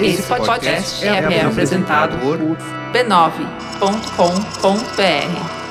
Esse podcast é, é apresentado por b9.com.br.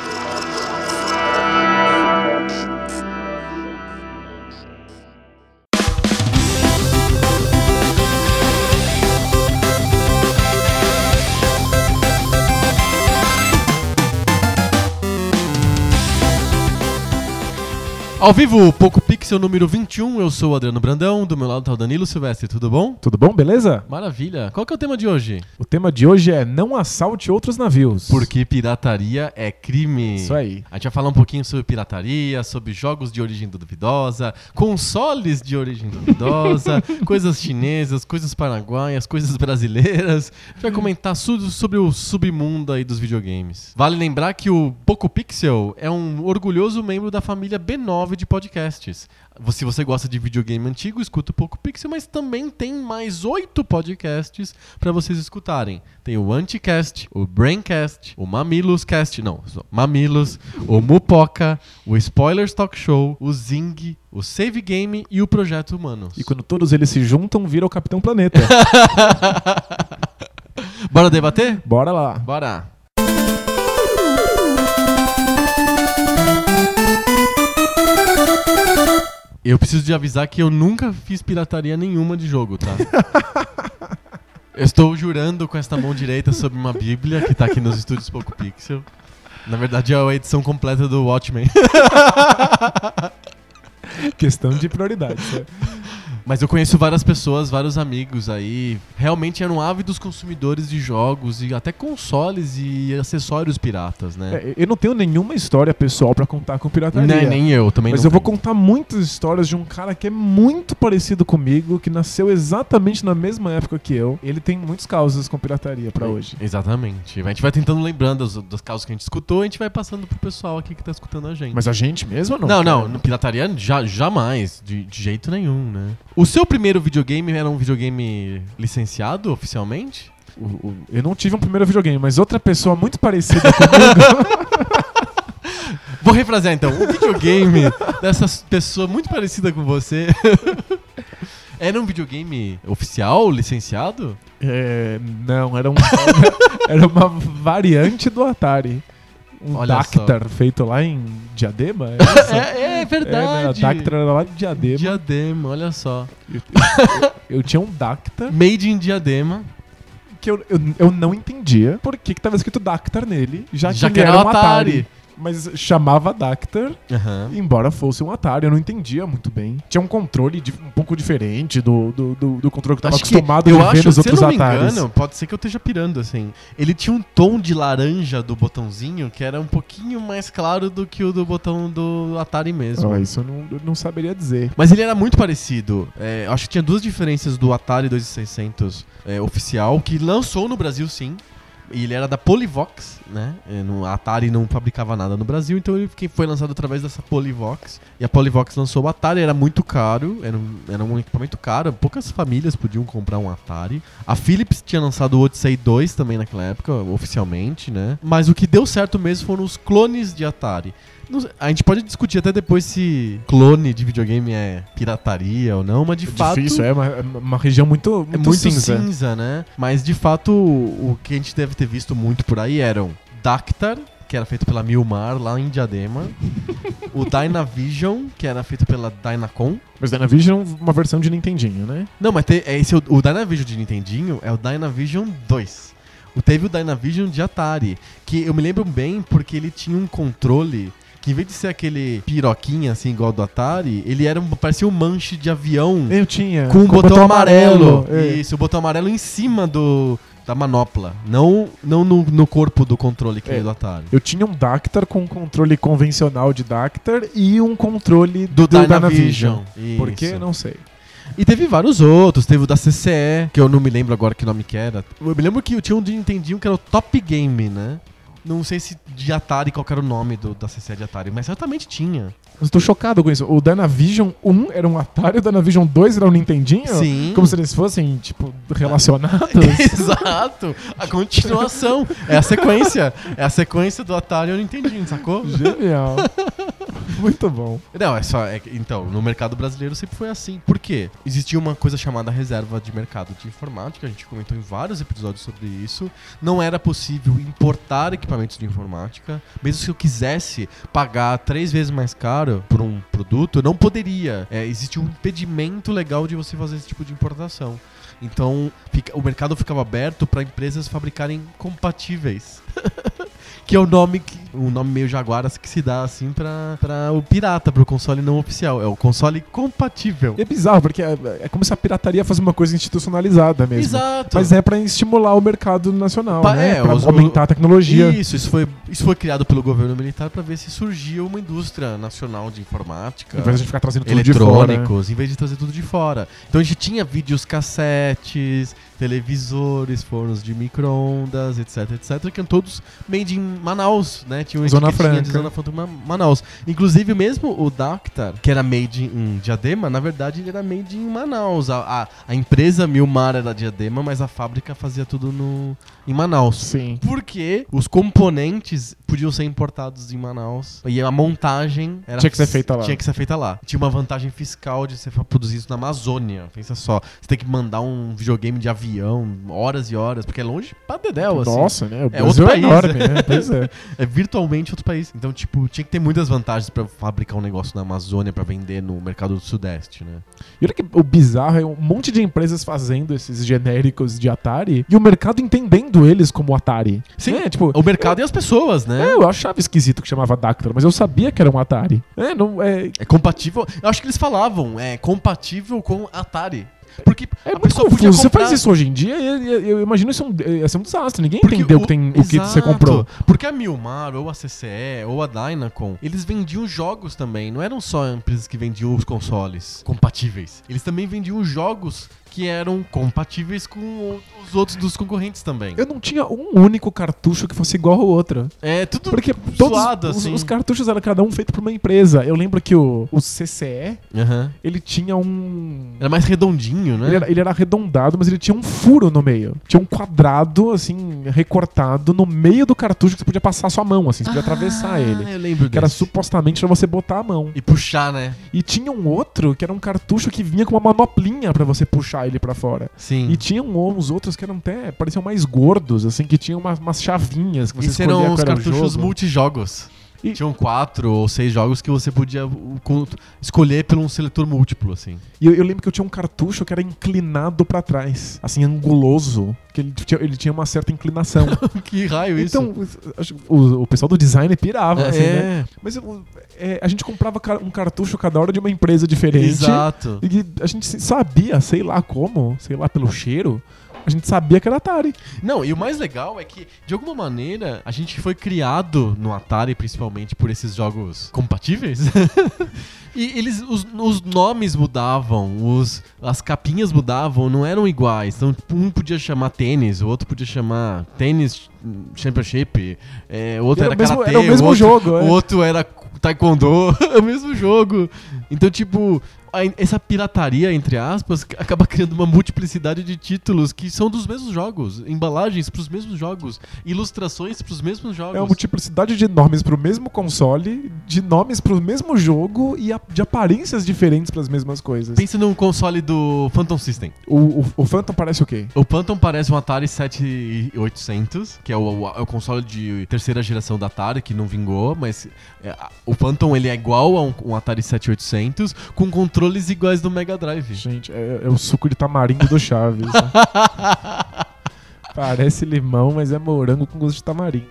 Ao vivo, Poco Pixel número 21, eu sou o Adriano Brandão, do meu lado tá o Danilo Silvestre, tudo bom? Tudo bom, beleza? Maravilha. Qual que é o tema de hoje? O tema de hoje é não assalte outros navios. Porque pirataria é crime. Isso aí. A gente vai falar um pouquinho sobre pirataria, sobre jogos de origem duvidosa, consoles de origem duvidosa, coisas chinesas, coisas paraguaias, coisas brasileiras. A gente vai comentar tudo sobre o submundo aí dos videogames. Vale lembrar que o Poco Pixel é um orgulhoso membro da família B9 de podcasts. Se você gosta de videogame antigo, escuta o Poco Pixel, mas também tem mais oito podcasts para vocês escutarem. Tem o Anticast, o Braincast, o Mamilos Cast, não, Mamilos, o Mupoca, o Spoilers Talk Show, o Zing, o Save Game e o Projeto Humanos. E quando todos eles se juntam, vira o Capitão Planeta. Bora debater? Bora lá. Bora. Eu preciso de avisar que eu nunca fiz pirataria nenhuma de jogo, tá? eu estou jurando com esta mão direita sobre uma bíblia que tá aqui nos estúdios Poco Pixel. Na verdade é a edição completa do Watchmen. Questão de prioridades. né? Mas eu conheço várias pessoas, vários amigos aí, realmente eram ávidos consumidores de jogos e até consoles e acessórios piratas, né? É, eu não tenho nenhuma história pessoal pra contar com pirataria. nem, nem eu também Mas não eu vou tenho. contar muitas histórias de um cara que é muito parecido comigo, que nasceu exatamente na mesma época que eu. Ele tem muitas causas com pirataria pra hoje. Exatamente. A gente vai tentando lembrando dos, dos casos que a gente escutou, a gente vai passando pro pessoal aqui que tá escutando a gente. Mas a gente mesmo ou não? não, não, no pirataria já, jamais, de, de jeito nenhum, né? O seu primeiro videogame era um videogame licenciado oficialmente? O- o- eu não tive um primeiro videogame, mas outra pessoa muito parecida comigo. Vou refrasear então. O videogame dessa pessoa muito parecida com você era um videogame oficial, licenciado? É, não, era um era uma variante do Atari. Um Olha Dactar feito lá em Diadema? É? É, é É, né, verdade. Dactar era lá de Diadema. Diadema, olha só. Eu, eu- eu tinha um Dactar Made in Diadema. que eu, eu, não entendia por que, que tava escrito Dactar nele, já que, Já ele que era era um Atari. Atari. Mas chamava Dactar, Aham. embora fosse um Atari, eu não entendia muito bem. Tinha um controle di- um pouco diferente do, do, do, do controle que eu tava Acho que- acostumado eu a ver nos se eu outros não me Ataris. engano, pode ser que eu esteja pirando, assim. Ele tinha um tom de laranja do botãozinho que era um pouquinho mais claro do que o do botão do Atari mesmo. Ah, isso eu não, eu não saberia dizer. Mas ele era muito parecido. É, acho que tinha duas diferenças do Atari 2600 é, oficial, que lançou no Brasil sim. Ele era da Polivox, né? É, no, Atari não fabricava nada no Brasil, então ele foi lançado através dessa Polivox. E a Polivox lançou o Atari, era muito caro, era um, era um equipamento caro, poucas famílias podiam comprar um Atari. A Philips tinha lançado o Odyssey 2 também naquela época, oficialmente, né? Mas o que deu certo mesmo foram os clones de Atari. A gente pode discutir até depois se clone de videogame é pirataria ou não, mas de É fato. difícil, é uma, é uma região muito, muito, É muito cinza. cinza. né? Mas de fato, o o que a gente deve ter visto muito por aí eram Dactar, que era feito pela Milmar lá em Diadema, o Dynavision, que era feito pela Dynacon. Mas Dynavision é uma versão de Nintendinho, né? Não, mas te- é esse o, o Dynavision de Nintendinho é o Dynavision 2. O, teve o Dynavision de Atari, que eu me lembro bem porque ele tinha um controle que em vez de ser aquele piroquinha assim igual do Atari, ele era um, parecia um manche de avião Eu tinha. com um botão, amarelo. é. Isso, o botão amarelo em cima do da manopla, não não no, no corpo do controle que É. do Atari. Eu tinha um Dactar com um controle convencional de Dactar e um controle Do, do, Dynavision. Por quê? Isso. Não sei. E teve vários outros, teve o da CCE, que eu não me lembro agora que nome que era. Eu me lembro que eu tinha um de Nintendinho que era o Top Game, né? Não sei se de Atari, qual era o nome do, da CCE de Atari, mas certamente tinha. Mas tô chocado com isso. O Dynavision 1 era um Atari, o Dynavision 2 era um Nintendinho? Sim. Como se eles fossem, tipo, relacionados? Exato! A continuação. É a sequência. É a sequência do Atari e o Nintendinho, sacou? Genial. Muito bom. Não, é só. é então, no mercado brasileiro sempre foi assim. Por quê? Existia uma coisa chamada reserva de mercado de informática, a gente comentou em vários episódios sobre isso. Não era possível importar equipamentos de informática. Mesmo se eu quisesse pagar três vezes mais caro por um produto, não poderia. É, existia um impedimento legal de você fazer esse tipo de importação. Então, fica- o mercado ficava aberto para empresas fabricarem compatíveis. que é o nome que um nome meio jaguaras que se dá assim pra, pra o pirata, pro console não oficial. É o console compatível. É bizarro, porque é, é como se a pirataria fosse uma coisa institucionalizada mesmo. Exato. Mas é pra estimular o mercado nacional, Pa- né? é, pra os- aumentar a tecnologia. Isso, isso foi, isso foi criado pelo governo militar pra ver se surgia uma indústria nacional de informática. Em vez de ficar trazendo tudo de fora. né? eletrônicos, em vez de trazer tudo de fora. Então a gente tinha vídeos cassetes, televisores, fornos de micro-ondas, etc, etc, que eram todos made in Manaus, né? Tinha uma Zona etiquetinha de Franca. Zona Franca Ma- Manaus. Inclusive mesmo o Dactar, que era made in Diadema, na verdade ele era made in Manaus. A, a, a empresa Milmar era Diadema, mas a fábrica fazia tudo no, em Manaus. Sim. Porque os componentes podiam ser importados em Manaus e a montagem era Tinha que ser feita lá. Tinha que ser feita lá. Tinha uma vantagem fiscal de produzir isso na Amazônia. Pensa só, você tem que mandar um videogame de avião horas e horas, porque é longe pra dedéu, assim. Nossa, né? O É outro é país, enorme, né? Pois é. É virtualmente outro país. Então, tipo, tinha que ter muitas vantagens pra fabricar um negócio na Amazônia pra vender no mercado do Sudeste, né? E olha que o bizarro é um monte de empresas fazendo esses genéricos de Atari e o mercado entendendo eles como Atari. Sim. É, tipo, O mercado e as pessoas, né? é, eu achava esquisito que chamava Dactyl, mas eu sabia que era um Atari. É, não, é, É compatível. Eu acho que eles falavam, é compatível com Atari. Porque é muito confuso. Você faz isso hoje em dia eu, eu imagino isso um, ia ser um desastre. Ninguém Porque entendeu o que tem, o que você comprou. Porque a Milmar, ou a CCE, ou a Dynacon, eles vendiam jogos também. Não eram só empresas que vendiam os consoles compatíveis. Eles também vendiam jogos que eram compatíveis com os outros dos concorrentes também. Eu não tinha um único cartucho que fosse igual ao outro. É tudo Porque todos suado, os, assim. os cartuchos eram cada um feito por uma empresa. Eu lembro que o, o CCE, Aham. ele tinha um... Era mais redondinho, né? Ele era, ele era arredondado, mas ele tinha um furo no meio. Tinha um quadrado, assim, recortado no meio do cartucho que você podia passar a sua mão, assim, você podia atravessar Ah, ele. eu lembro Que era desse. supostamente pra você botar a mão. E puxar, né? E tinha um outro que era um cartucho que vinha com uma manoplinha pra você puxar ele pra fora. Sim. E tinha um- uns outros que eram até, pareciam mais gordos, assim, que tinham umas, umas chavinhas que você Esses escolhia eram os cartuchos jogo. multijogos. E- Tinham quatro ou seis jogos que você podia uh, co- escolher por um seletor múltiplo, assim. E eu, eu lembro que eu tinha um cartucho que era inclinado pra trás, assim, anguloso, que ele tinha, ele tinha uma certa inclinação. que raio isso? então, acho que o, o pessoal do design pirava, é, assim, né? Mas eu- é, a gente comprava um cartucho cada hora de uma empresa diferente. exato. E a gente sabia, sei lá como, sei lá, pelo cheiro, a gente sabia que era Atari. Não, e o mais legal é que, de alguma maneira, a gente foi criado no Atari, principalmente por esses jogos compatíveis. e eles, os, os nomes mudavam, os, as capinhas mudavam, não eram iguais. Então, um podia chamar tênis, o outro podia chamar tênis championship, é, o outro Era era, o mesmo- karatê, era o mesmo outro, jogo, é. o outro era taekwondo, é o mesmo jogo. Então, tipo, essa pirataria, entre aspas, acaba criando uma multiplicidade de títulos que são dos mesmos jogos, embalagens pros mesmos jogos, ilustrações pros mesmos jogos. É uma multiplicidade de nomes pro mesmo console, de nomes pro mesmo jogo e a- de aparências diferentes pras mesmas coisas. Pensa num console do Phantom System. O, o, o Phantom parece o quê? O Phantom parece um Atari 7800, que é o, é o console de terceira geração da Atari, que não vingou, mas é, o Phantom ele é igual a um, um Atari 7800, com controles iguais do Mega Drive. Gente, é, é o suco de tamarindo do Chaves. né? Parece limão, mas é morango com gosto de tamarindo.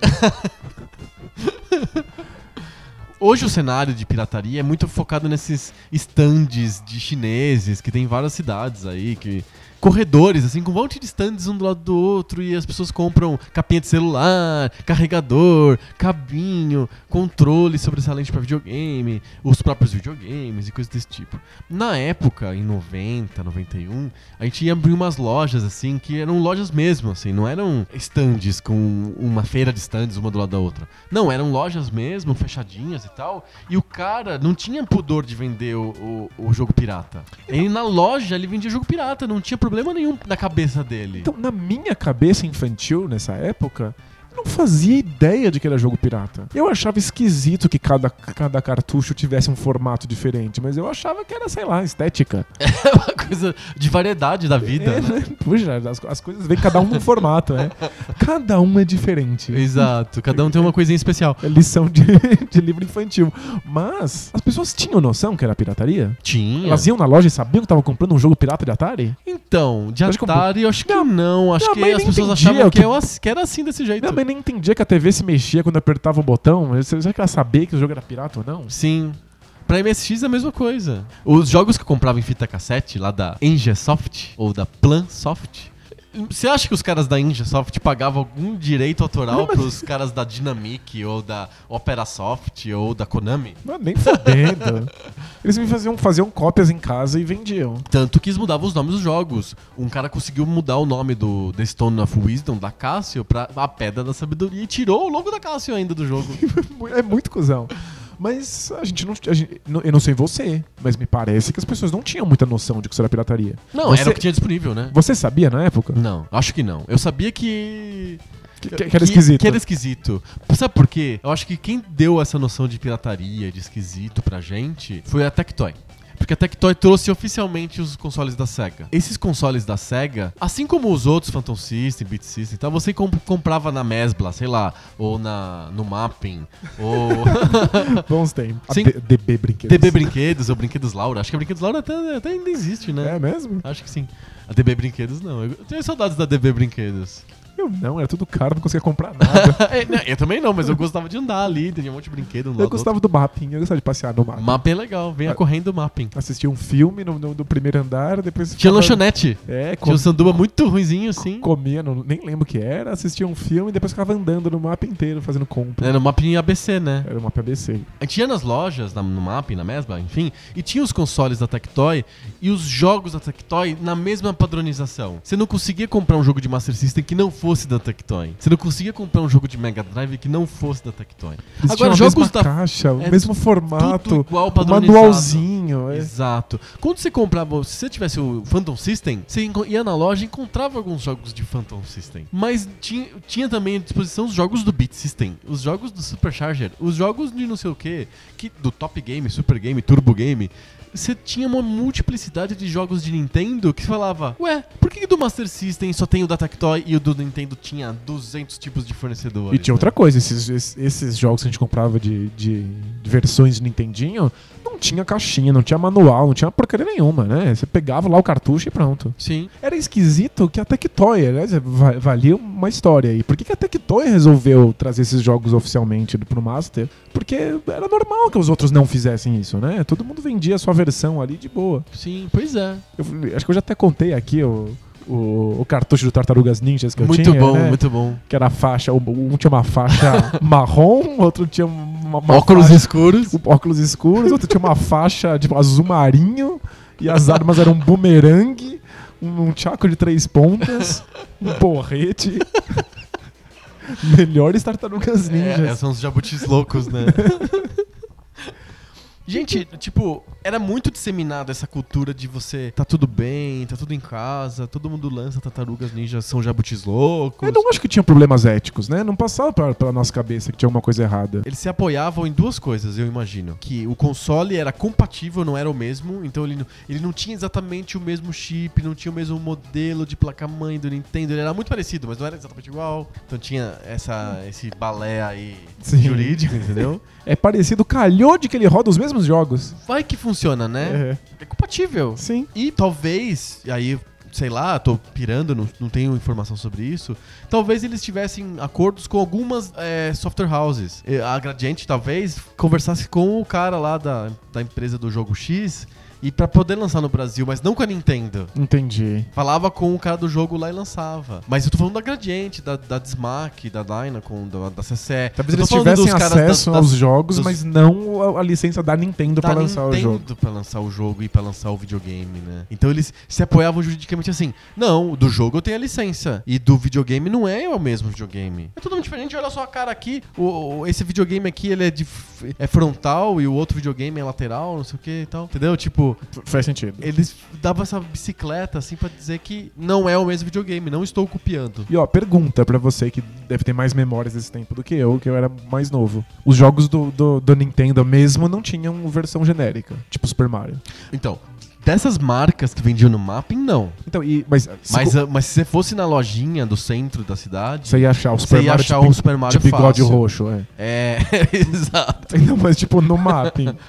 Hoje o cenário de pirataria é muito focado nesses stands de chineses que tem em várias cidades aí, que corredores assim com um monte de stands um do lado do outro e as pessoas compram capinha de celular, carregador, cabinho, controle sobressalente para videogame, os próprios videogames e coisas desse tipo. Na época, em 90, 91, a gente ia abrir umas lojas assim que eram lojas mesmo, assim, não eram stands com uma feira de stands uma do lado da outra. Não, eram lojas mesmo, fechadinhas e tal. E o cara não tinha pudor de vender o, o, o jogo pirata. Ele na loja ele vendia jogo pirata, não tinha problema nenhum na cabeça dele. Então, na minha cabeça infantil, nessa época, não fazia ideia de que era jogo pirata. Eu achava esquisito que cada, cada cartucho tivesse um formato diferente, mas eu achava que era, sei lá, estética. É uma coisa de variedade da vida. É, né? né? Puxa, as, as coisas vêm cada um num formato, né? Cada um é diferente. Exato, cada um tem uma coisinha especial. É lição de, de livro infantil. Mas as pessoas tinham noção que era pirataria? Tinha. Elas iam na loja e sabiam que estavam comprando um jogo pirata de Atari? Então, de Atari, eu acho que não. Acho que as pessoas achavam que, que- eu que era assim desse jeito. Minha mãe nem entendia que a TV se mexia quando apertava o botão. Já que ela sabia que o jogo era pirata ou não? Sim. Pra MSX é a mesma coisa. Os jogos que eu comprava em fita cassete, lá da Engesoft, ou da Plansoft, você acha que os caras da Engesoft pagavam algum direito autoral Não, mas- pros caras da Dynamic, ou da Operasoft, ou da Konami? Não, nem fodendo. Eles me faziam, faziam cópias em casa e vendiam. Tanto que eles mudavam os nomes dos jogos. Um cara conseguiu mudar o nome do The Stone of Wisdom, da Cássio, pra a Pedra da Sabedoria e tirou o logo da Cássio ainda do jogo. É muito cuzão. Mas a gente não. a gente- eu não sei você, mas me parece que as pessoas não tinham muita noção de que isso era pirataria. Não, Você- era o que tinha disponível, né? Você sabia na época? Não, acho que não. Eu sabia que. Que, que- que era esquisito. Que era esquisito. Sabe por quê? Eu acho que quem deu essa noção de pirataria, de esquisito pra gente, foi a Tectoy. Porque a Tectoy trouxe oficialmente os consoles da SEGA. Esses consoles da SEGA, assim como os outros Phantom System, Beat System e tal, você comp- comprava na Mesbla, sei lá, ou na, no Mapping, ou Bons tempos. Sim. DB Brinquedos. DB Brinquedos, ou Brinquedos Laura. Acho que a Brinquedos Laura até, até ainda existe, né? É mesmo? Acho que sim. A DB Brinquedos não. Eu tenho saudades da DB Brinquedos. Eu não, era tudo caro, não conseguia comprar nada. É, eu também não, mas eu gostava de andar ali, tinha um monte de brinquedo. Um eu do gostava do mapping, eu gostava de passear no mapping. Mapping é legal, venha Ah. correndo o mapping. Assistia um filme no, no- no primeiro andar, depois Tinha ficava- lanchonete. É, com, Tinha um sanduba muito ruinzinho, assim. comia, não- nem lembro o que era, assistia um filme e depois ficava andando no mapa inteiro fazendo compra. Era no mapping ABC, né? Era uma PBC. A gente ia nas lojas, na- no mapping, na Mesbla, enfim, e tinha os consoles da Tectoy e os jogos da Tectoy na mesma padronização. Você não conseguia comprar um jogo de Master System que não fosse da Tectoy. Você não conseguia comprar um jogo de Mega Drive que não fosse da Tectoy. Eles Agora, tinham a jogos da caixa, o é mesmo formato, tudo igual, o manualzinho. é. Exato. Quando você comprava, se você tivesse o Phantom System, você ia na loja e encontrava alguns jogos de Phantom System. Mas tinha, tinha também à disposição os jogos do Beat System, os jogos do Supercharger, os jogos de não sei o que, que do Top Game, Super Game, Turbo Game. Você tinha uma multiplicidade de jogos de Nintendo que falava, ué, por que do Master System só tem o da Tectoy e o do Nintendo tinha 200 tipos de fornecedores? E tinha outra coisa, esses, esses, esses jogos que a gente comprava de, de, de versões de Nintendinho, não tinha caixinha, não tinha manual, não tinha porcaria nenhuma, né? Você pegava lá o cartucho e pronto. Sim. Era esquisito que a Tectoy, va- valia uma história aí. Por que, que a Tectoy resolveu trazer esses jogos oficialmente pro Master? Porque era normal que os outros não fizessem isso, né? Todo mundo vendia a sua versão ali de boa. Sim, pois é. Eu, acho que eu já até contei aqui o, o, o cartucho do Tartarugas Ninjas que eu muito tinha, bom, né? muito bom. Que era a faixa, um um tinha uma faixa marrom, outro tinha uma, uma Óculos faixa- escuros. o- óculos escuros, outro tinha uma faixa tipo azul marinho e as armas eram um bumerangue, um, um tchaco de três pontas, um porrete. Melhores tartarugas É, ninjas. são os jabutis loucos, né? Gente, tipo, era muito disseminada essa cultura de você tá tudo bem, tá tudo em casa, todo mundo lança tartarugas ninjas, são jabutis loucos. Eu não acho que tinha problemas éticos, né? Não passava pra- pela nossa cabeça que tinha alguma coisa errada. Eles se apoiavam em duas coisas, eu imagino. Que o console era compatível, não era o mesmo, então ele não, ele não tinha exatamente o mesmo chip, não tinha o mesmo modelo de placa-mãe do Nintendo, ele era muito parecido, mas não era exatamente igual. Então tinha essa, esse balé aí Sim. jurídico, entendeu? É parecido, calhou de que ele roda os mesmos jogos. Vai que funciona, né? É. É compatível. Sim. E talvez, e aí, sei lá, tô pirando, não, não tenho informação sobre isso. Talvez eles tivessem acordos com algumas é, software houses. A Gradiente talvez conversasse com o cara lá da, da empresa do jogo X e pra poder lançar no Brasil, mas não com a Nintendo. Entendi. Falava com o cara do jogo lá e lançava. Mas eu tô falando da Gradiente, da, da Dismac, da Dynacon, da, da CCE. Talvez eles tivessem acesso aos jogos, dos- mas não a, a licença da Nintendo da pra lançar o jogo. Nintendo pra lançar o jogo e pra lançar o videogame, né? Então eles se apoiavam juridicamente assim. Não, do jogo eu tenho a licença. E do videogame não é o mesmo videogame. É totalmente diferente. Olha só a cara aqui. O, o- esse videogame aqui, ele é, de, é frontal e o outro videogame é lateral, não sei o que e tal. Entendeu? Tipo, tipo, Faz sentido. eles davam essa bicicleta assim pra dizer que não é o mesmo videogame, não estou copiando. E ó, pergunta pra você que deve ter mais memórias desse tempo do que eu, que eu era mais novo. Os jogos do, do, do Nintendo mesmo não tinham versão genérica, tipo Super Mario. Então, dessas marcas que vendiam no mapping, não. Então, e, mas, se Mas, co- ah, mas se você fosse na lojinha do centro da cidade, você ia achar o Super você ia Mario achar de, um bi- Super Mario de bigode fácil. roxo, é. É, exato. Não, mas tipo, no mapping.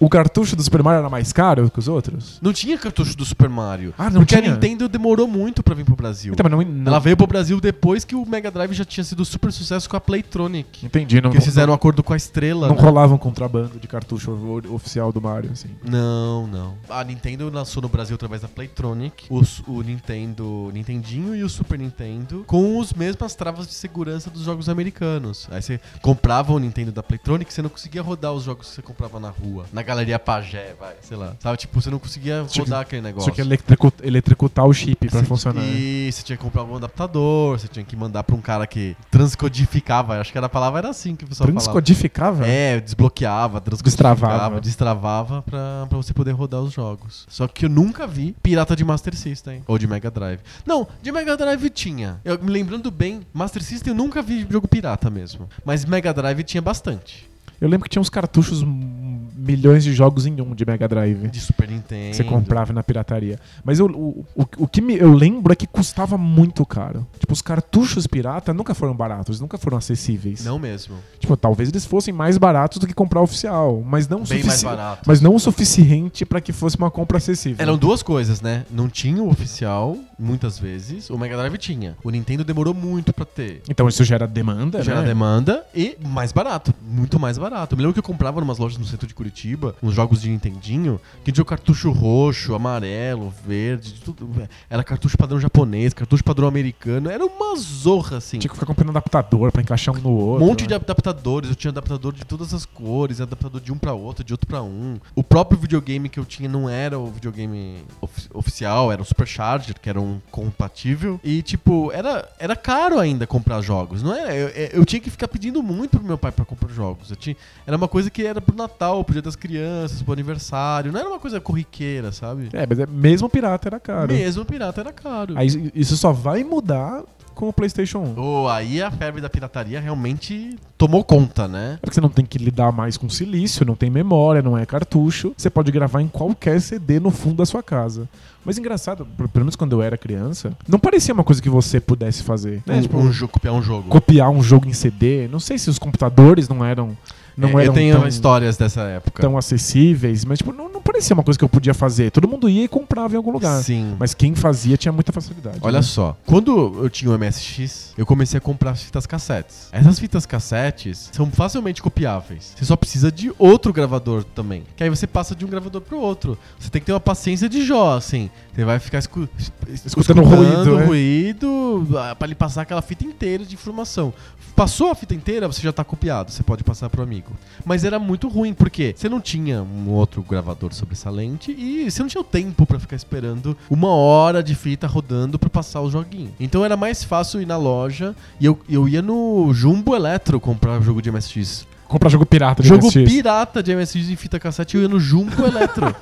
o cartucho do Super Mario era mais caro que os outros? Não tinha cartucho do Super Mario. Ah, não porque tinha? a Nintendo demorou muito pra vir pro Brasil. Então, mas não, não- Ela veio pro Brasil depois que o Mega Drive já tinha sido super sucesso com a Playtronic. Entendi, não, Que eles fizeram um acordo com a Estrela. não né? rolava um contrabando de cartucho o- oficial do Mario, assim. Não, não. A Nintendo lançou no Brasil através da Playtronic, os- o Nintendo, Nintendinho e o Super Nintendo, com as mesmas travas de segurança dos jogos americanos. Aí você comprava o Nintendo da Playtronic, você não conseguia rodar os jogos que você comprava na rua, na Galeria Pagé, vai, sei lá. Sabe, tipo, você não conseguia Tinha rodar aquele negócio. Tinha que eletricu- eletricutar o chip pra Você- funcionar. E você tinha que comprar um adaptador, você tinha que mandar pra um cara que transcodificava. Acho que era a palavra era assim que o pessoal falava. Transcodificava? É, desbloqueava, transcodificava, Destravava. destravava pra, pra você poder rodar os jogos. Só que eu nunca vi pirata de Master System ou de Mega Drive. Não, de Mega Drive tinha. Eu me lembrando bem, Master System eu nunca vi jogo pirata mesmo. Mas Mega Drive tinha bastante. Eu lembro que tinha uns cartuchos, hum, milhões de jogos em um de Mega Drive. De Super Nintendo. que você comprava na pirataria. Mas eu, o, o, o que me- eu lembro é que custava muito caro. Tipo, os cartuchos pirata nunca foram baratos, nunca foram acessíveis. Não mesmo. Tipo, talvez eles fossem mais baratos do que comprar oficial, mas não o Bem mais barato. Mas não o suficiente pra que fosse uma compra acessível. Eram duas coisas, né? Não tinha o oficial, muitas vezes. O Mega Drive tinha. O Nintendo demorou muito pra ter. Então isso gera demanda, Gera né? demanda e mais barato. Muito mais barato. Eu me lembro que eu comprava em umas lojas no centro de Curitiba, uns jogos de Nintendinho, que tinha o cartucho roxo, amarelo, verde, de tudo. Era cartucho padrão japonês, cartucho padrão americano. Era uma zorra, assim. Tinha que ficar comprando adaptador pra encaixar um no Um outro. monte de né? adaptadores, eu tinha adaptador de todas as cores, adaptador de um pra outro, de outro pra um. O próprio videogame que eu tinha não era o videogame ofi- oficial, era o Supercharger, que era um compatível. E, tipo, era, era caro ainda comprar jogos, não é? Eu, eu- eu tinha que ficar pedindo muito pro meu pai pra comprar jogos. Eu tinha, era uma coisa que era pro Natal, pro Dia das Crianças, pro aniversário. Não era uma coisa corriqueira, sabe? É, mas é, mesmo pirata era caro. Mesmo pirata era caro. Aí isso só vai mudar com o PlayStation 1. Oh, aí a febre da pirataria realmente tomou conta, né? Porque você não tem que lidar mais com silício, não tem memória, não é cartucho. Você pode gravar em qualquer CD no fundo da sua casa. Mas engraçado, pelo menos quando eu era criança, não parecia uma coisa que você pudesse fazer. Né? Um, Tipo, um jogo, copiar um jogo. copiar um jogo em CD. Não sei se os computadores não eram, não É, eram eu tenho tão, histórias dessa época. tão acessíveis, mas tipo, não, não parecia uma coisa que eu podia fazer. Todo mundo ia e comprava em algum lugar. Sim. Mas quem fazia tinha muita facilidade. Olha né? só, quando eu tinha o MSX, eu comecei a comprar as fitas cassetes. Essas fitas cassetes são facilmente copiáveis. Você só precisa de outro gravador também. Que aí você passa de um gravador pro outro. Você tem que ter uma paciência de Jó, assim. Você vai ficar escu es- Escutando ruído, né? ruído pra ele passar aquela fita inteira de informação. Passou a fita inteira, você já tá copiado. Você pode passar pro amigo. Mas era muito ruim, porque você não tinha um outro gravador sobressalente e você não tinha o tempo pra ficar esperando uma hora de fita rodando pra passar o joguinho. Então era mais fácil ir na loja e eu, eu ia no Jumbo Eletro comprar jogo de MSX. Comprar jogo pirata de Jogo MSX. pirata de MSX em fita cassete, eu ia no Jumbo Eletro.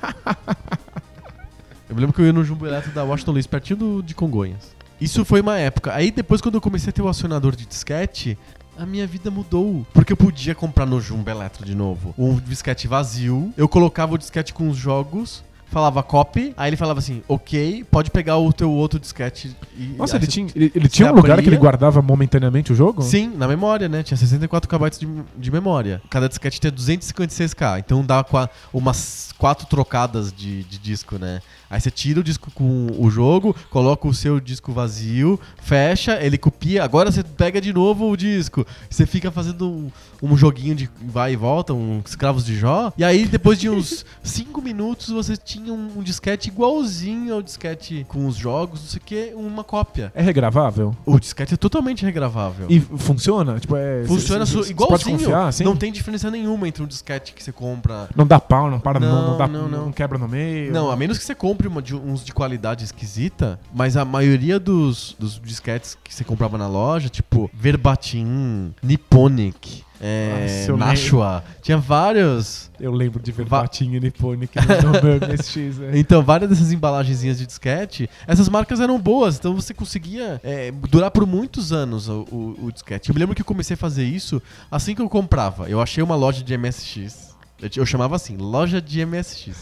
eu me lembro que eu ia no Jumbo Eletro da Washington Luiz, pertinho do, de Congonhas. Isso foi uma época. Aí depois, quando eu comecei a ter o acionador de disquete, a minha vida mudou. Porque eu podia comprar no Jumbo Eletro de novo um disquete vazio. Eu colocava o disquete com os jogos. Falava copy, aí ele falava assim, ok, pode pegar o teu outro disquete e. Nossa, ele tinha, ele, ele tinha um lugar que ele guardava momentaneamente o jogo? Sim, na memória, né? Tinha 64 KB de, de memória. Cada disquete tinha 256K. Então dá qua- umas quatro trocadas de, de disco, né? Aí você tira o disco com o jogo, coloca o seu disco vazio, fecha, ele copia. Agora você pega de novo o disco. Você fica fazendo um, um joguinho de vai e volta, um escravos de Jó. E aí, depois de uns 5 minutos, você tinha um, um disquete igualzinho ao disquete com os jogos, não sei o que, uma cópia. É regravável? O disquete é totalmente regravável. E funciona? Tipo, é, Funciona cê- cê- igualzinho. Confiar, assim? Não tem diferença nenhuma entre um disquete que você compra. Não dá pau, não para, não, Não, não, dá, não, não, não. quebra no meio. Não, a menos que você compre uma de- uns de qualidade esquisita, mas a maioria dos, dos disquetes que você comprava na loja, tipo Verbatim, Nipponic, é, Nossa, Nashua. Tinha vários. Eu lembro de ver Va- Batinha Nipponic no MSX. né? Então, várias dessas embalagenzinhas de disquete, essas marcas eram boas, então você conseguia é, durar por muitos anos o, o- o disquete. Eu me lembro que eu comecei a fazer isso assim que eu comprava. Eu achei uma loja de MSX. Eu, eu chamava assim, loja de MSX.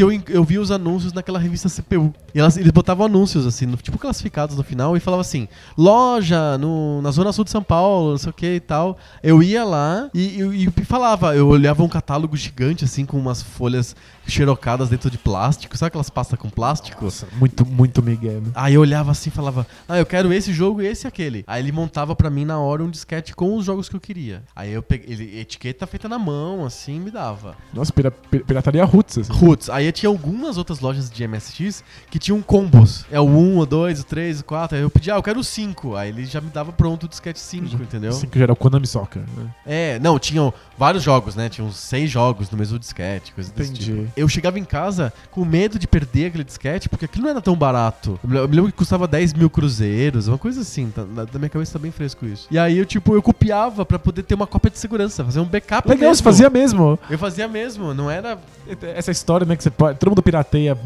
Que eu, eu vi os anúncios naquela revista CPU. E elas, eles botavam anúncios, assim, no- tipo classificados no final, e falava assim: loja no, na Zona Sul de São Paulo, não sei o que e tal. Eu ia lá e, e- e falava, eu olhava um catálogo gigante, assim, com umas folhas xerocadas dentro de plástico. Sabe aquelas pastas com plástico? Nossa, muito, muito Miguel. né? Aí eu olhava assim e falava, ah, eu quero esse jogo e esse e aquele. Aí ele montava pra mim na hora um disquete com os jogos que eu queria. Aí eu peguei, ele, etiqueta feita na mão, assim, me dava. Nossa, pira- pir- pirataria roots. Assim. Roots. Aí tinha algumas outras lojas de MSX que tinham combos. É o 1, o 2, o 3, o 4. Aí eu pedia, ah, eu quero o 5. Aí ele já me dava pronto o disquete 5, entendeu? Assim que já era o Konami Soccer. Né? É, não, tinham vários jogos, né? Tinham seis jogos no mesmo disquete, coisa desse Entendi. tipo. Eu chegava em casa com medo de perder aquele disquete, porque aquilo não era tão barato. Eu me lembro que custava 10 mil cruzeiros, uma coisa assim. Tá, na, na minha cabeça tá bem fresco isso. E aí eu, tipo, eu copiava pra poder ter uma cópia de segurança, fazer um backup Legal, mesmo. você fazia mesmo. Eu fazia mesmo, não era Essa história, né, que você pode. Todo mundo pirateia.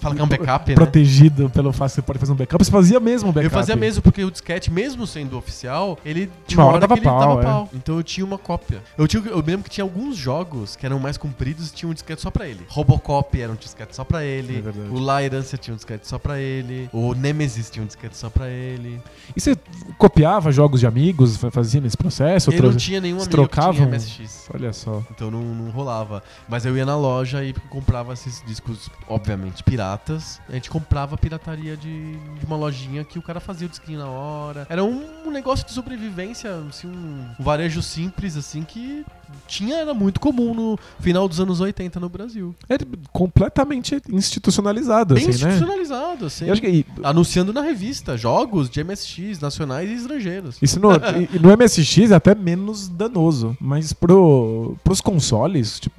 Fala que é um backup, né? Protegido pelo fato que você pode fazer um backup. Você fazia mesmo um backup. Eu fazia mesmo, porque o disquete, mesmo sendo oficial, ele tinha Uma uma hora que ele pau, dava é. pau. Então eu tinha uma cópia. Eu, tinha, eu lembro que tinha alguns jogos que eram mais compridos e tinha um disquete só pra ele. Robocop era um disquete só pra ele. É o La Herança tinha um disquete só pra ele. O Nemesis tinha um disquete só pra ele. E você copiava jogos de amigos, fa- fazia nesse processo? Eu não tinha nenhum amigo que trocavam? tinha MSX. Olha só. Então não, não rolava. Mas eu ia na loja e comprava esses discos, obviamente, piratas. A gente comprava pirataria de, de uma lojinha que o cara fazia o disquinho na hora. Era um, um negócio de sobrevivência, assim, um, um varejo simples, assim, que tinha, era muito comum no final dos anos 80 no Brasil. É completamente institucionalizado, Bem assim, né? institucionalizado, assim. Eu acho que Anunciando na revista jogos de MSX, nacionais e estrangeiros. isso no, no MSX é até menos danoso, mas pro, pros consoles, tipo,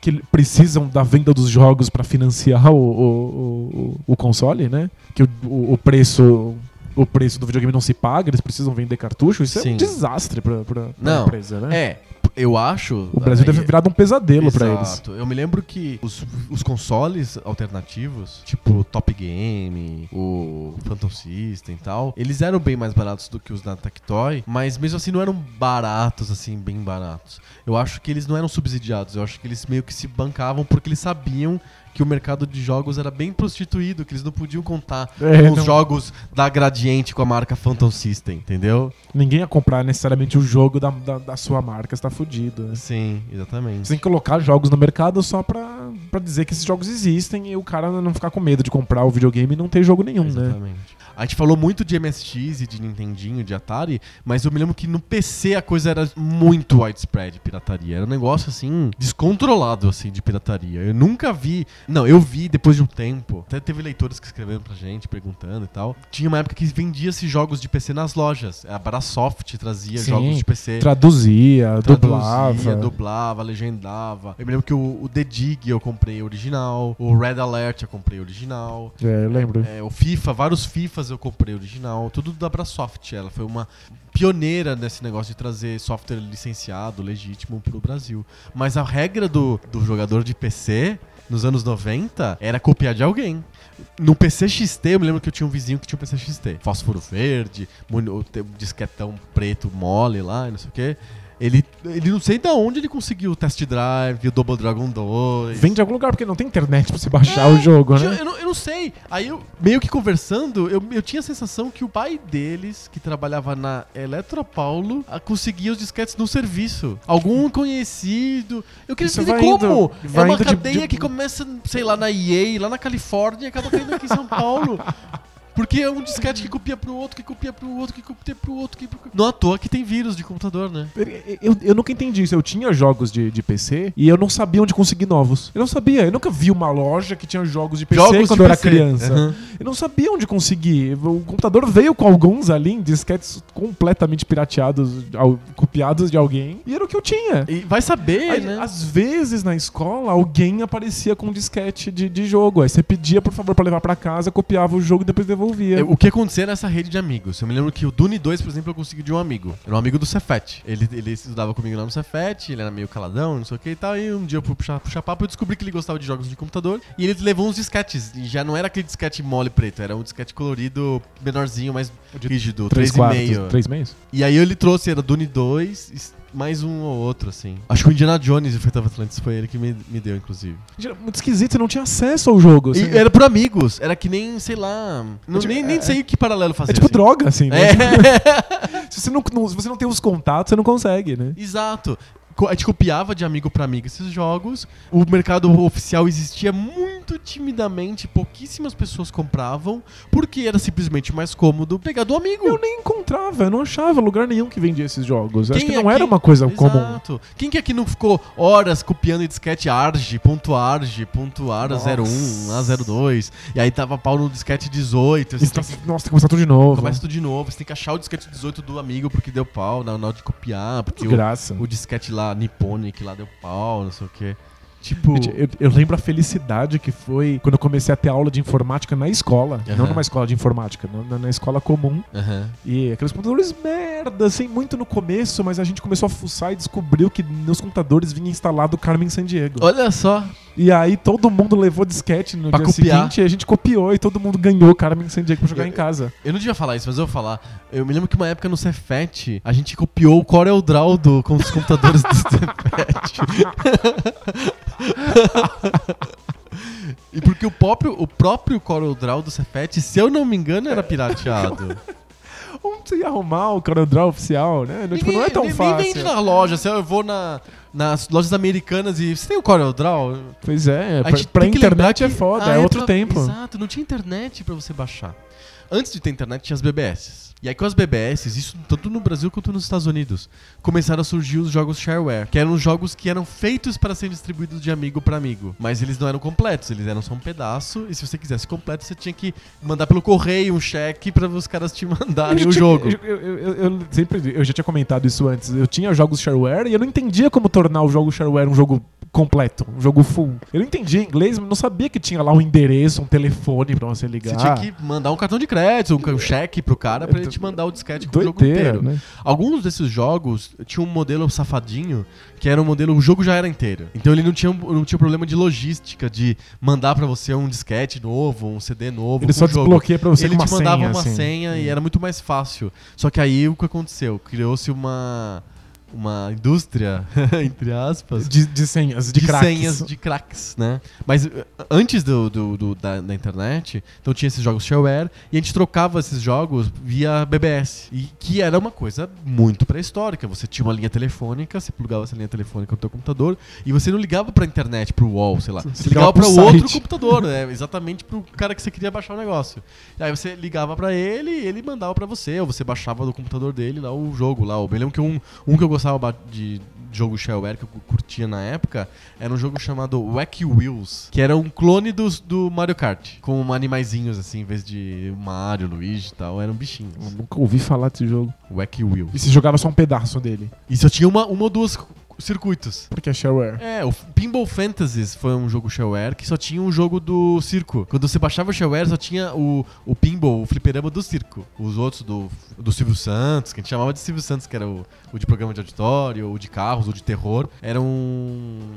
que precisam da venda dos jogos pra financiar o, o, o, o console, né? Que o, o, preço o preço do videogame não se paga, eles precisam vender cartucho, isso é Sim. um desastre pra, pra, pra Não, empresa, né? É, eu acho. O Brasil deve ter virado um pesadelo pra eles. Exato. Eu me lembro que os, os consoles alternativos, tipo o Top Game, o Phantom System e tal, eles eram bem mais baratos do que os da Tectoy, mas mesmo assim não eram baratos, assim, bem baratos. Eu acho que eles não eram subsidiados, eu acho que eles meio que se bancavam porque eles sabiam que o mercado de jogos era bem prostituído, que eles não podiam contar É, com os não- jogos da Gradiente com a marca Phantom System, entendeu? Ninguém ia comprar necessariamente o jogo da, da, da sua marca, você tá fudido. né? Sim, exatamente. Você tem que colocar jogos no mercado só pra, pra dizer que esses jogos existem e o cara não ficar com medo de comprar o videogame e não ter jogo nenhum, né? Exatamente. A gente falou muito de MSX e de Nintendinho, de Atari, mas eu me lembro que no PC a coisa era muito widespread pirataria. Era um negócio assim, descontrolado assim de pirataria. Eu nunca vi. Não, eu vi depois de um tempo. Até teve leitores que escreveram pra gente perguntando e tal. Tinha uma época que vendia-se jogos de PC nas lojas. A Brasoft trazia Sim, jogos de PC. Traduzia, Traduzia, dublava. dublava, legendava. Eu me lembro que o, o The Dig eu comprei original, o Red Alert eu comprei original. É, eu lembro. É, o FIFA, vários FIFAs eu comprei original, tudo da Brasoft. Ela foi uma pioneira nesse negócio de trazer software licenciado, legítimo pro Brasil. Mas a regra do, do jogador de PC nos anos 90 era copiar de alguém. No PC XT, eu me lembro que eu tinha um vizinho que tinha um PC XT. Fósforo verde, disquetão preto mole lá, não sei o quê. Ele, ele não sei de onde ele conseguiu o Test Drive, o Double Dragon 2. Vem de algum lugar, porque não tem internet pra você baixar o jogo, né? Eu não, eu não sei. Aí eu, meio que conversando, eu, eu tinha a sensação que o pai deles, que trabalhava na Eletropaulo, ah, conseguia os disquetes no serviço. Algum conhecido. Eu queria vai como. indo- vai é uma indo de- cadeia de- que começa, sei lá, na EA, lá na Califórnia, e acaba caindo aqui em São Paulo. Porque é um disquete que copia pro outro, que copia pro outro, que copia pro outro, que... Não à toa que tem vírus de computador, né? Eu, eu nunca entendi isso. Eu tinha jogos de, de PC e eu não sabia onde conseguir novos. Eu não sabia. Eu nunca vi uma loja que tinha jogos de PC Jogos quando de eu era PC. criança. Aham. Eu não sabia onde conseguir. O computador veio com alguns ali, em disquetes completamente pirateados, ao- copiados de alguém. E era o que eu tinha. E vai saber, Aí, né? Às vezes na escola alguém aparecia com um disquete de, de jogo. Aí você pedia, por favor, pra levar pra casa, copiava o jogo e depois devolvia. Devolvia. É, O que acontecia nessa rede de amigos? Eu me lembro que o Dune 2, por exemplo, eu consegui de um amigo. Era um amigo do Cefet. Ele, ele estudava comigo lá no Cefet, ele era meio caladão, não sei o que e tal. E um dia eu fui puxar, puxar papo e descobri que ele gostava de jogos de computador. E ele levou uns disquetes. E já não era aquele disquete mole preto, era um disquete colorido menorzinho, mais rígido, Três quartos, 3,5. três meios? E aí ele trouxe, era Dune 2, e mais um ou outro, assim. Acho que o Indiana Jones e o of Atlantis foi ele que me, me deu, inclusive. Muito esquisito, você não tinha acesso ao jogo. E assim. era por amigos, era que nem, sei lá. Não, tipo, nem, nem é- sei que paralelo fazer. É tipo assim. droga, assim, né? É. Se, você não, não- se você não tem os contatos, você não consegue, né? Exato. A gente copiava de amigo pra amigo esses jogos. O mercado oficial existia muito timidamente, pouquíssimas pessoas compravam, porque era simplesmente mais cômodo pegar do amigo. Eu nem encontrava, eu não achava lugar nenhum que vendia esses jogos. Acho Quem que não aqui- era uma coisa comum. Exato. Quem que aqui não ficou horas copiando disquete arg, ponto arg, ponto ar Nossa. 01, A02, e aí tava pau no disquete 18, Isso você tá- que Nossa, tem que começar tudo de novo. Começa tudo de novo, você tem que achar o disquete 18 do amigo porque deu pau na hora de copiar, porque o, o disquete lá, Nipponic, lá deu pau, não sei o quê. Tipo, eu, eu lembro a felicidade que foi quando eu comecei a ter aula de informática na escola. Não Aham. numa escola de informática, na, na escola comum. aham. E aqueles computadores merda, assim, muito no começo, mas a gente começou a fuçar e descobriu que nos computadores vinha instalado o Carmen Sandiego. olha só, E aí todo mundo levou disquete no Pra dia copiar. seguinte e a gente copiou e todo mundo ganhou o Carmen Sandiego pra jogar Eu- em casa. eu não devia falar isso, mas eu vou falar. Eu me lembro que uma época no Cefet, a gente copiou o Corel Draw do, com os computadores do Cefet. E porque o próprio, o próprio Corel Draw do Cefet, se eu não me engano, era pirateado. Onde você ia arrumar o CorelDRAW oficial, né? Não, tipo, não é tão fácil. Nem vende na loja. Se eu vou na, nas lojas americanas e. Você tem o Corel Draw? Pois é, pra, pra que internet é que- foda, Ah, é outro pra- tempo. Exato, não tinha internet pra você baixar. Antes de ter internet, tinha as BBS. E aí com as BBS, isso tanto no Brasil quanto nos Estados Unidos, começaram a surgir os jogos shareware, que eram jogos que eram feitos para serem distribuídos de amigo para amigo, mas eles não eram completos, eles eram só um pedaço, e se você quisesse completo, você tinha que mandar pelo correio um cheque para os caras te mandarem o jogo. tinha- Eu, eu- eu- eu sempre, eu já tinha comentado isso antes. Eu tinha jogos shareware e eu não entendia como tornar o jogo shareware um jogo completo, um jogo full. Eu não entendia inglês, mas não sabia que tinha lá um endereço, um telefone pra você ligar. Você tinha que mandar um cartão de crédito, um, cheque pro cara pra ele te mandar o disquete com o jogo Doideira, inteiro. né? Alguns desses jogos tinham um modelo safadinho, que era um modelo, o jogo já era inteiro. Então ele não tinha, não tinha problema de logística, de mandar pra você um disquete novo, um CD novo. Ele só desbloqueia pra você Ele com uma te mandava senha, uma assim. senha e era muito mais fácil. Só que aí o que aconteceu? Criou-se uma, uma indústria, entre aspas, De, de senhas, de, de cracks. senhas de cracks, né? Mas uh, antes do, do- do- da, da internet, então tinha esses jogos shareware e a gente trocava esses jogos via BBS. E que era uma coisa muito pré-histórica. Você tinha uma linha telefônica, você plugava essa linha telefônica no teu computador e você não ligava pra internet, pro wall, sei lá. Você Você ligava ligava para pro outro computador, né? Exatamente pro cara que você queria baixar o negócio. E aí você ligava pra ele e ele mandava pra você, ou você baixava do computador dele lá o jogo lá. Eu lembro que um, um que eu gostava ba- de jogo shareware que eu curtia na época era um jogo chamado Wacky Wheels, que era um clone dos, do Mario Kart, com animaizinhos assim, em vez de Mario, Luigi e tal, eram bichinhos. Eu nunca ouvi falar desse jogo. Wacky Wheels. E se jogava só um pedaço dele. E só tinha uma, uma ou duas circuitos. Porque é shareware. É, o Pinball Fantasies foi um jogo shareware que só tinha um jogo do circo. Quando você baixava o shareware, só tinha o, o pinball, o fliperama do circo. Os outros do, do Silvio Santos, que a gente chamava de Silvio Santos, que era o, o de programa de auditório, o de carros, o de terror, eram,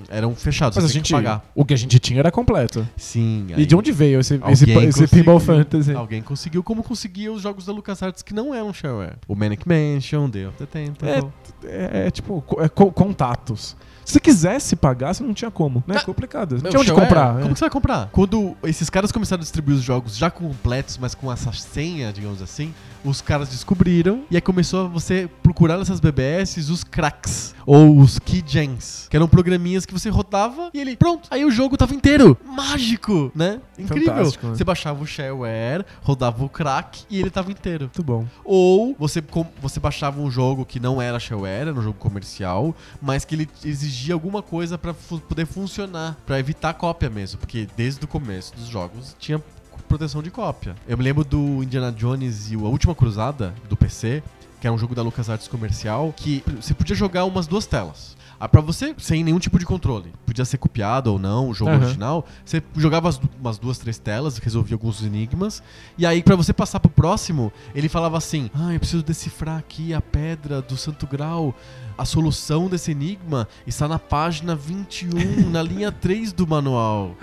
eram fechados, Mas a gente, que o que a gente tinha era completo. Sim. E de onde veio esse, esse, esse Pinball Fantasy? Alguém conseguiu, como conseguia os jogos da LucasArts que não eram shareware. O Manic Mansion, Day of the Tentacle. É, é tipo, co- é co- contatos. Se você quisesse pagar, você não tinha como. Né? Ah, complicado. Não tinha onde shareware, comprar. Como é. que você vai comprar? Quando esses caras começaram a distribuir os jogos já completos, mas com essa senha, digamos assim, os caras descobriram e aí começou a você procurar nessas BBS os cracks ou os keygens, que eram programinhas que você rodava e ele, pronto, aí o jogo tava inteiro. Mágico, né? Incrível. Né? Você baixava o shareware, rodava o crack e ele tava inteiro. Muito bom. Ou você, você baixava um jogo que não era shareware, era um jogo comercial, mas que ele exigia alguma coisa fu- poder funcionar, pra evitar cópia mesmo, porque desde o começo dos jogos tinha proteção de cópia. Eu me lembro do Indiana Jones e A Última Cruzada do PC, que era um jogo da LucasArts comercial, que você podia jogar umas duas telas. Ah, pra você, sem nenhum tipo de controle, podia ser copiado ou não, o jogo Aham. original, você jogava du- umas duas, três telas, resolvia alguns enigmas, e aí pra você passar pro próximo, ele falava assim: Ah, eu preciso decifrar aqui a pedra do Santo Grau. A solução desse enigma está na página 21, na linha 3 do manual.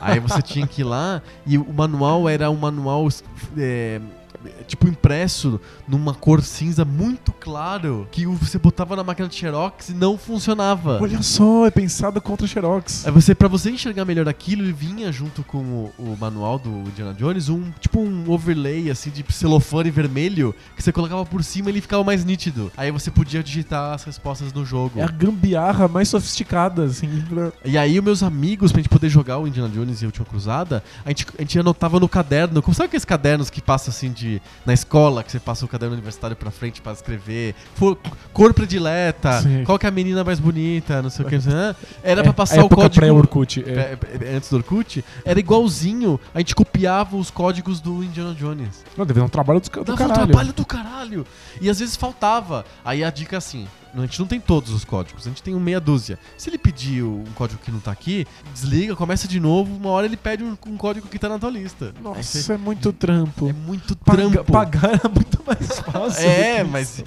Aí você tinha que ir lá e o manual era um manual é, tipo impresso numa cor cinza muito claro que você botava na máquina de xerox e não funcionava. Olha só, é pensado contra Xerox. Aí você, pra você enxergar melhor aquilo, ele vinha junto com o, o manual do Indiana Jones, um tipo um overlay assim de celofane vermelho que você colocava por cima e ele ficava mais nítido. Aí você podia digitar as respostas no jogo. É a gambiarra mais sofisticada, assim. pra- E aí, os meus amigos, pra gente poder jogar o Indiana Jones e a Última Cruzada, a gente, a gente anotava no caderno. Como sabe aqueles cadernos que passa assim de. Na escola, que você passa o caderno universitário pra frente pra escrever? For- cor predileta, Sim. qual que é a menina mais bonita, não sei o que. né? Era é, pra passar a o código. pré-Orkut. é. é, é, Antes do Orkut, era igualzinho. A gente copiava os códigos do Indiana Jones. Não, deve dar um trabalho do, do Dava um caralho. trabalho do caralho. E às vezes faltava. Aí a dica é assim: a gente não tem todos os códigos, a gente tem um meia dúzia. Se ele pedir um código que não tá aqui, desliga, começa de novo, uma hora ele pede um, um código que tá na tua lista. Aí Nossa, você- é muito trampo. é muito Paga- trampo. pagar era muito mais fácil. É, mas.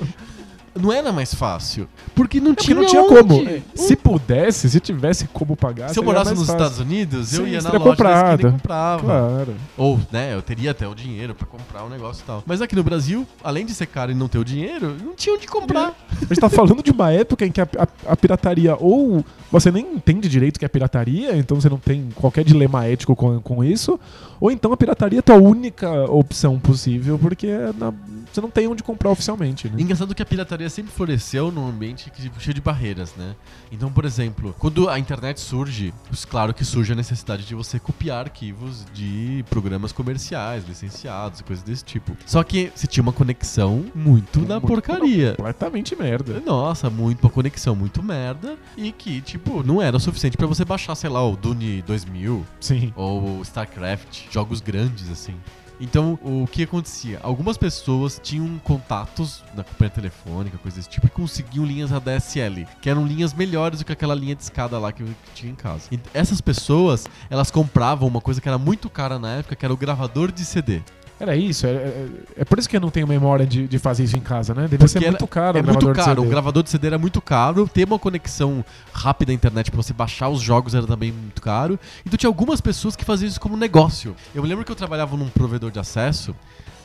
Não era mais fácil. Porque não É porque tinha não tinha onde. como. Se pudesse, se tivesse como pagar. Se eu morasse nos fácil. Estados Unidos, eu Sim, ia você na loja comprado. e comprava. Claro. Ou, né, eu teria até o dinheiro pra comprar um negócio e tal. Mas aqui no Brasil, além de ser caro e não ter o dinheiro, não tinha onde comprar. A gente tá falando de uma época em que a, a- a pirataria ou você nem entende direito o que é pirataria, então você não tem qualquer dilema ético com, com isso, ou então a pirataria é a tua única opção possível, porque na- você não tem onde comprar oficialmente, né? Engraçado que a pirataria sempre floresceu num ambiente que- cheio de barreiras, né? Então, por exemplo, quando a internet surge, claro que surge a necessidade de você copiar arquivos de programas comerciais, licenciados e coisas desse tipo. Só que você tinha uma conexão muito da porcaria. Completamente merda. Nossa, muito uma conexão muito merda e que, tipo, não era o suficiente pra você baixar, sei lá, o Dune 2000 Sim. ou StarCraft, jogos grandes assim. Então, o que acontecia? Algumas pessoas tinham contatos na companhia telefônica, coisas desse tipo, e conseguiam linhas ADSL, que eram linhas melhores do que aquela linha de escada lá que eu tinha em casa. E essas pessoas, elas compravam uma coisa que era muito cara na época, que era o gravador de CD. Era isso, é, é, é por isso que eu não tenho memória de, de fazer isso em casa, né? Devia ser Porque muito caro é o muito de caro, CD. o gravador de CD era muito caro, ter uma conexão rápida à internet pra você baixar os jogos era também muito caro. Então tinha algumas pessoas que faziam isso como negócio. Eu me lembro que eu trabalhava num provedor de acesso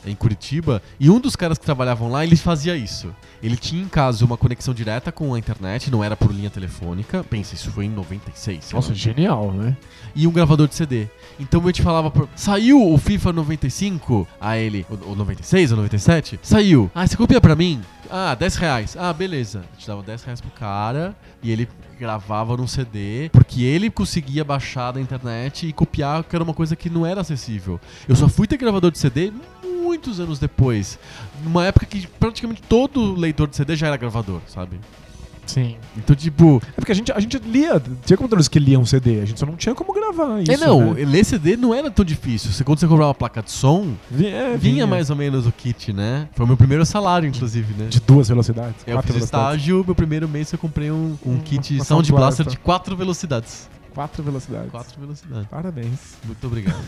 em Curitiba e um dos caras que trabalhavam lá, ele fazia isso. Ele tinha em casa uma conexão direta com a internet, não era por linha telefônica. Pensa, isso foi em 96. sei Nossa, genial, né? e um gravador de CD. Então eu te falava, saiu o FIFA 95? A ele, o, o 96 ou 97? Saiu. Ah, você copia pra mim? Ah, 10 reais. Ah, beleza. A gente dava 10 reais pro cara e ele gravava num CD, porque ele conseguia baixar da internet e copiar, que era uma coisa que não era acessível. Eu só fui ter gravador de CD muitos anos depois. Numa época que praticamente todo leitor de CD já era gravador, sabe? Sim. Então, tipo, É porque a gente, a gente lia, tinha computadores que liam CD, a gente só não tinha como gravar isso. é não, né? ler CD não era tão difícil. Você, quando você comprava uma placa de som, Vi- é, vinha mais ou menos o kit, né? Foi o meu primeiro salário, inclusive, né? De duas velocidades. Eu fiz velocidades. estágio, meu primeiro mês eu comprei um, um Hum, kit uma Sound Blaster. de quatro velocidades. Quatro velocidades. Quatro velocidades. Parabéns. Muito obrigado.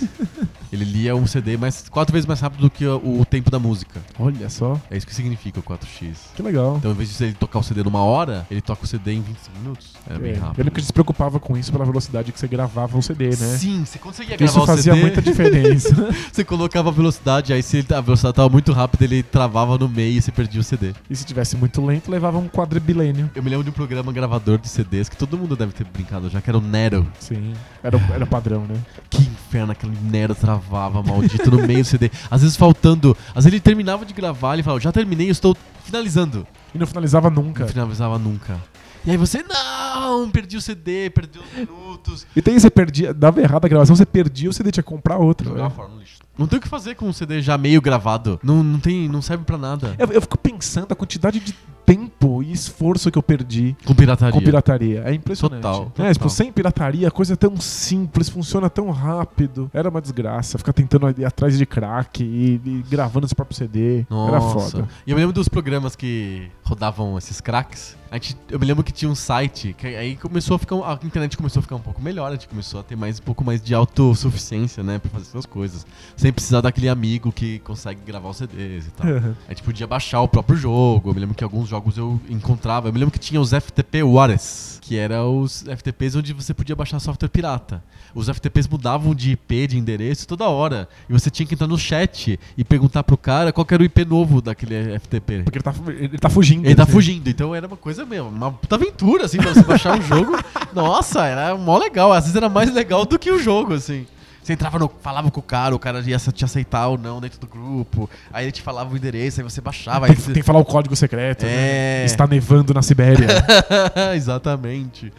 Ele lia um CD mais, quatro vezes mais rápido do que o, o tempo da música. Olha só, É isso que significa o 4x. que legal. Então, em vez de ele tocar o CD numa hora, ele toca o CD em 25 minutos. Era bem É, Eu rápido. lembro que gente se preocupava com isso pela velocidade que você gravava o CD, né? Sim, você conseguia gravar Isso o fazia CD. muita diferença. Você colocava a velocidade, aí se ele- a velocidade tava muito rápida, ele travava no meio e você perdia o CD. e se tivesse muito lento, levava um quadribilênio. Eu me lembro de um programa gravador de CDs que todo mundo deve ter brincado já, que era o Nero. Sim. Era, era padrão, né? Que inferno, aquele Nero travava, maldito, no meio do CD. Às vezes faltando. Às vezes ele terminava de gravar, ele falava, já terminei, eu estou finalizando. E não finalizava nunca. Não finalizava nunca. E aí você, não, perdi o CD, perdi os minutos. E tem você perdia, dava errado a gravação, você perdia o CD, tinha que comprar outro. Jogava né? fora no lixo. Não tem o que fazer com um CD já meio gravado. Não, não, tem, não serve pra nada. Eu, eu fico pensando a quantidade de tempo e esforço que eu perdi Com pirataria. com pirataria. É impressionante. Total, É, total. tipo, sem pirataria, a coisa é tão simples, funciona tão rápido. Era uma desgraça. Ficar tentando ir atrás de crack e, e gravando seu próprio CD. Era Nossa. foda. E eu me lembro dos programas que rodavam esses cracks. A gente, eu me lembro que tinha um site, que aí começou a ficar. A internet começou a ficar um pouco melhor, a gente começou a ter mais um pouco mais de autossuficiência, né? Pra fazer suas coisas. Sem precisar daquele amigo que consegue gravar os CDs e tal. A gente podia baixar o próprio jogo. Eu me lembro que alguns jogos eu encontrava. Eu me lembro que tinha os FTP Waters, que eram os FTPs onde você podia baixar software pirata. Os FTPs mudavam de IP, de endereço toda hora. E você tinha que entrar no chat e perguntar pro cara qual era o IP novo daquele FTP. Porque ele tá, ele tá fugindo. Ele tá assim. fugindo, então era uma coisa mesmo, uma puta aventura, assim, pra você baixar um jogo. Nossa, era mó legal. Às vezes era mais legal do que o jogo, assim. Você entrava no. falava com o cara, o cara ia te aceitar ou não dentro do grupo. Aí ele te falava o endereço, aí você baixava. Tem, Aí que- você... tem que falar o código secreto. É. Né? Está nevando na Sibéria. Exatamente.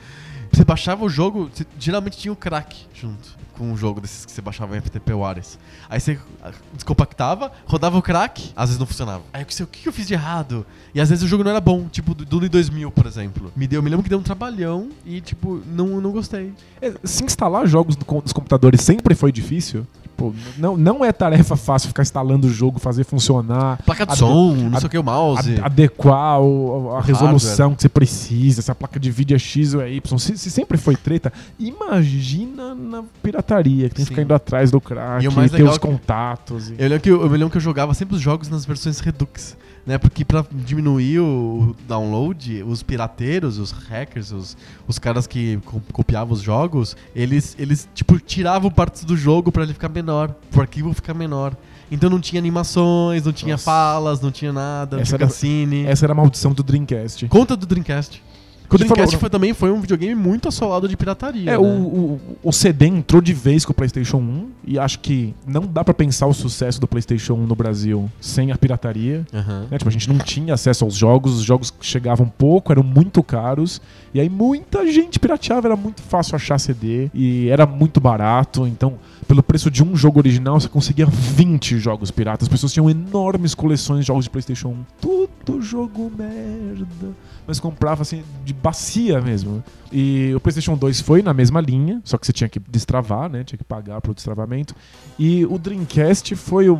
Você baixava o jogo, você- geralmente tinha o crack junto com o jogo desses que você baixava em FTP Waters. Aí você ah, descompactava, rodava o crack, às vezes não funcionava. Aí eu pensei, o que eu fiz de errado? E às vezes o jogo não era bom, tipo do Dune 2000, por exemplo. Me deu, eu me lembro que deu um trabalhão e tipo, não, não gostei. É, Se instalar jogos nos computadores sempre foi difícil. Tipo, não, não é tarefa fácil ficar instalando o jogo, fazer funcionar. Placa de som, não sei o que, o mouse. ad- adequar o- a O resolução que você precisa, se a placa de vídeo é X ou é Y. Se, se sempre foi treta, imagina na pirataria, que tem que Sim. ficar indo atrás do crack, E mais ter os é que- contatos. e- Eu, lembro que eu, eu me lembro que eu jogava sempre os jogos nas versões Redux, né? Porque pra diminuir o download, os pirateiros, os hackers, os, os caras que co- copiavam os jogos, eles, eles tipo, tiravam partes do jogo pra ele ficar menor, pro arquivo ficar menor. Então não tinha animações, não tinha Nossa. falas, não tinha nada, não Essa tinha era- cutscene. Essa era a maldição do Dreamcast. Conta do Dreamcast. O Dreamcast foi, também foi um videogame muito assolado de pirataria. É, né? o, o, o CD entrou de vez com o PlayStation 1 e acho que não dá pra pensar o sucesso do PlayStation 1 no Brasil sem a pirataria. Aham. né? Tipo, a gente não tinha acesso aos jogos, os jogos chegavam pouco, eram muito caros, e aí muita gente pirateava, era muito fácil achar CD e era muito barato, então pelo preço de um jogo original você conseguia 20 jogos piratas. As pessoas tinham enormes coleções de jogos de PlayStation 1. Tudo jogo merda. Mas comprava assim de bacia mesmo. E o PlayStation 2 foi na mesma linha, só que você tinha que destravar, né? Tinha que pagar pro destravamento. E o Dreamcast foi o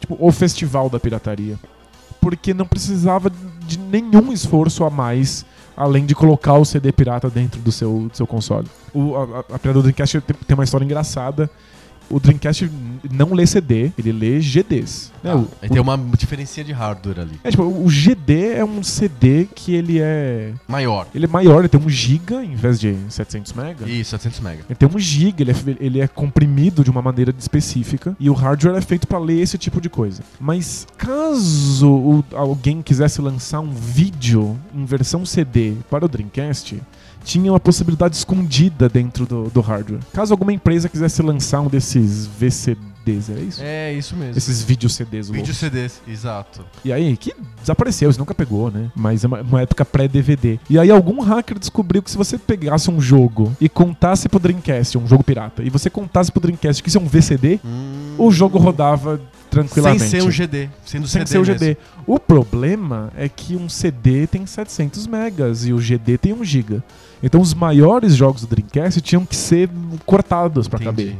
tipo o festival da pirataria porque não precisava de nenhum esforço a mais além de colocar o CD pirata dentro do seu, do seu console. O, a, a, a do Dreamcast tem, tem uma história engraçada. O Dreamcast não lê CD, ele lê GDs. né? Ah, O- o- tem uma diferença de hardware ali. é, tipo, o GD é um CD que ele é. Maior. Ele é maior, ele tem 1 GB em vez de 700 MB. Isso, 700 mega. Ele tem 1 GB, ele é, ele é comprimido de uma maneira específica e o hardware é feito para ler esse tipo de coisa. Mas caso o- alguém quisesse lançar um vídeo em versão CD para o Dreamcast, tinha uma possibilidade escondida dentro do, do hardware. Caso alguma empresa quisesse lançar um desses VCDs, é isso? É, isso mesmo. Esses vídeo CDs Vídeo. CDs, exato. E aí, que desapareceu, você nunca pegou, né? Mas é uma, uma época pré-DVD. E aí algum hacker descobriu que se você pegasse um jogo e contasse pro Dreamcast, um jogo pirata, e você contasse pro Dreamcast que isso é um VCD, Hum. o jogo rodava tranquilamente. Sem ser um GD. Sendo Sem CD ser o mesmo. GD. O problema é que um CD tem 700 megas e o GD tem 1 giga. Então os maiores jogos do Dreamcast tinham que ser cortados Entendi. caber.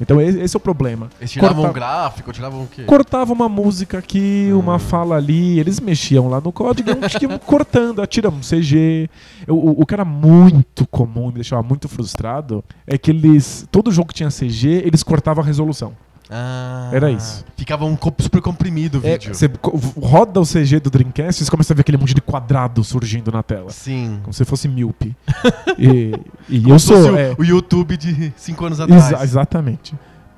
Então esse é o problema. Eles tiravam Corta- um gráfico, tiravam o quê? Cortava uma música aqui, Hum. uma fala ali, eles mexiam lá no código e iam- iam cortando, atiram um CG. O, o, que era muito comum me deixava muito frustrado é que eles. Todo jogo que tinha CG, eles cortavam a resolução. Ah, Era isso. Ficava um super comprimido o É, vídeo. você co- roda o CG do Dreamcast e você começa a ver aquele monte de quadrado surgindo na tela. Sim. Como se fosse míope. e e Como eu se fosse sou. o, é, o YouTube de 5 anos atrás. Exa- exatamente.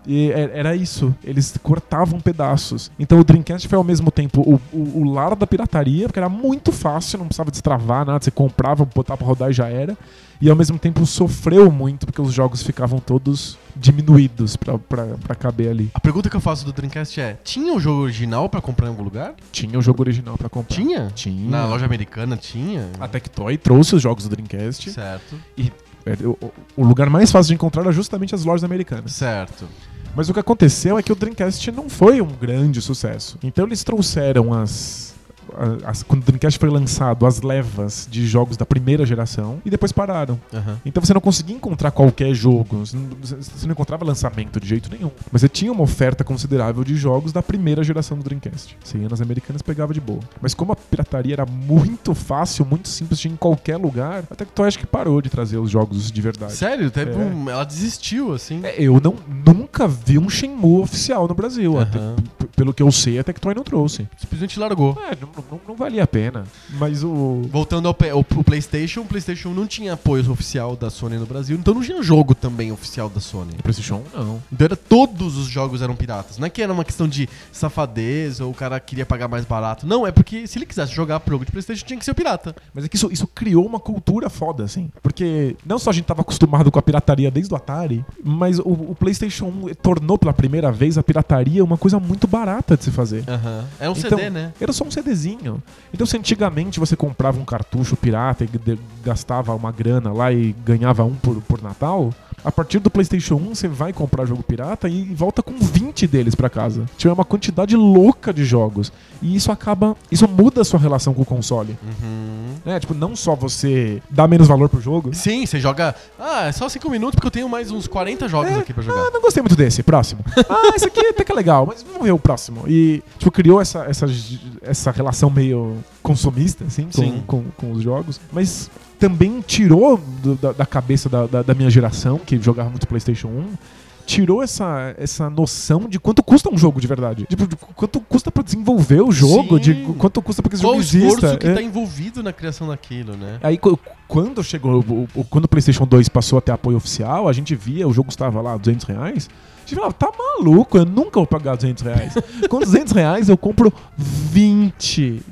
E é- era isso, eles cortavam pedaços. Então o Dreamcast foi ao mesmo tempo o, o, o lar da pirataria, porque era muito fácil, não precisava destravar nada, você comprava, botava pra rodar e já era. E ao mesmo tempo sofreu muito, porque os jogos ficavam todos diminuídos pra caber ali. A pergunta que eu faço do Dreamcast é: tinha o jogo original pra comprar em algum lugar? Tinha o jogo original pra comprar. Tinha? Tinha. Na loja americana tinha? A Tectoy trouxe os jogos do Dreamcast. Certo. É, o, lugar mais fácil de encontrar era justamente as lojas americanas. Certo. Mas o que aconteceu é que o Dreamcast não foi um grande sucesso. Então eles trouxeram as as- quando o Dreamcast foi lançado, as levas de jogos da primeira geração e depois pararam. Aham. Então você não conseguia encontrar qualquer jogo, você não, você não encontrava lançamento de jeito nenhum. Mas você tinha uma oferta considerável de jogos da primeira geração do Dreamcast. Você ia nas americanas pegava de boa. Mas como a pirataria era muito fácil, muito simples, tinha em qualquer lugar, até que tu acho que parou de trazer os jogos de verdade. Sério? Teve É. um- ela desistiu, assim. É, Eu não, nunca vi um Shenmue oficial no Brasil. Até- Aham. p- pelo que eu sei, a Tectoy não trouxe. Simplesmente largou. É, não, não- não valia a pena. Mas o. Voltando ao, o PlayStation, o PlayStation não tinha apoio oficial da Sony no Brasil, então não tinha jogo também oficial da Sony. o PlayStation 1, não. Então era, todos os jogos eram piratas. Não é que era uma questão de safadeza ou o cara queria pagar mais barato. Não, é porque se ele quisesse jogar pro jogo de PlayStation tinha que ser o pirata. Mas é que isso, isso criou uma cultura foda, assim. Porque não só a gente tava acostumado com a pirataria desde o Atari, mas o, o PlayStation 1 tornou pela primeira vez a pirataria uma coisa muito barata de se fazer. Aham. Era um Então, CD, né? Era só um CDzinho. Então, se antigamente você comprava um cartucho pirata e gastava uma grana lá e ganhava um por, por Natal, a partir do PlayStation 1 você vai comprar jogo pirata e volta com 20 deles pra casa. Tinha uma quantidade louca de jogos. E isso acaba. Isso muda a sua relação com o console. Uhum. Né? Tipo, não só você dá menos valor pro jogo. Sim, você joga. Ah, é só 5 minutos porque eu tenho mais uns 40 jogos É, aqui pra jogar. Ah, não gostei muito desse. Próximo. Ah, esse aqui até que é legal, mas vamos ver o próximo. E, tipo, criou essa, essa, essa relação meio consumista, assim, Sim. com, com, com os jogos. Mas também tirou do- da, da cabeça da, da, da minha geração, que jogava muito PlayStation 1. Tirou essa, essa noção de quanto custa um jogo de verdade. Tipo, de quanto custa pra desenvolver o jogo, Sim. de quanto custa pra que esse Qual o jogo esforço exista. que É. tá envolvido na criação daquilo, né? Aí qu- quando chegou, o- o- quando o PlayStation 2 passou a ter apoio oficial, a gente via, o jogo estava lá, 200 reais. A gente falava, tá maluco, eu nunca vou pagar 200 reais. Com 200 reais eu compro 20.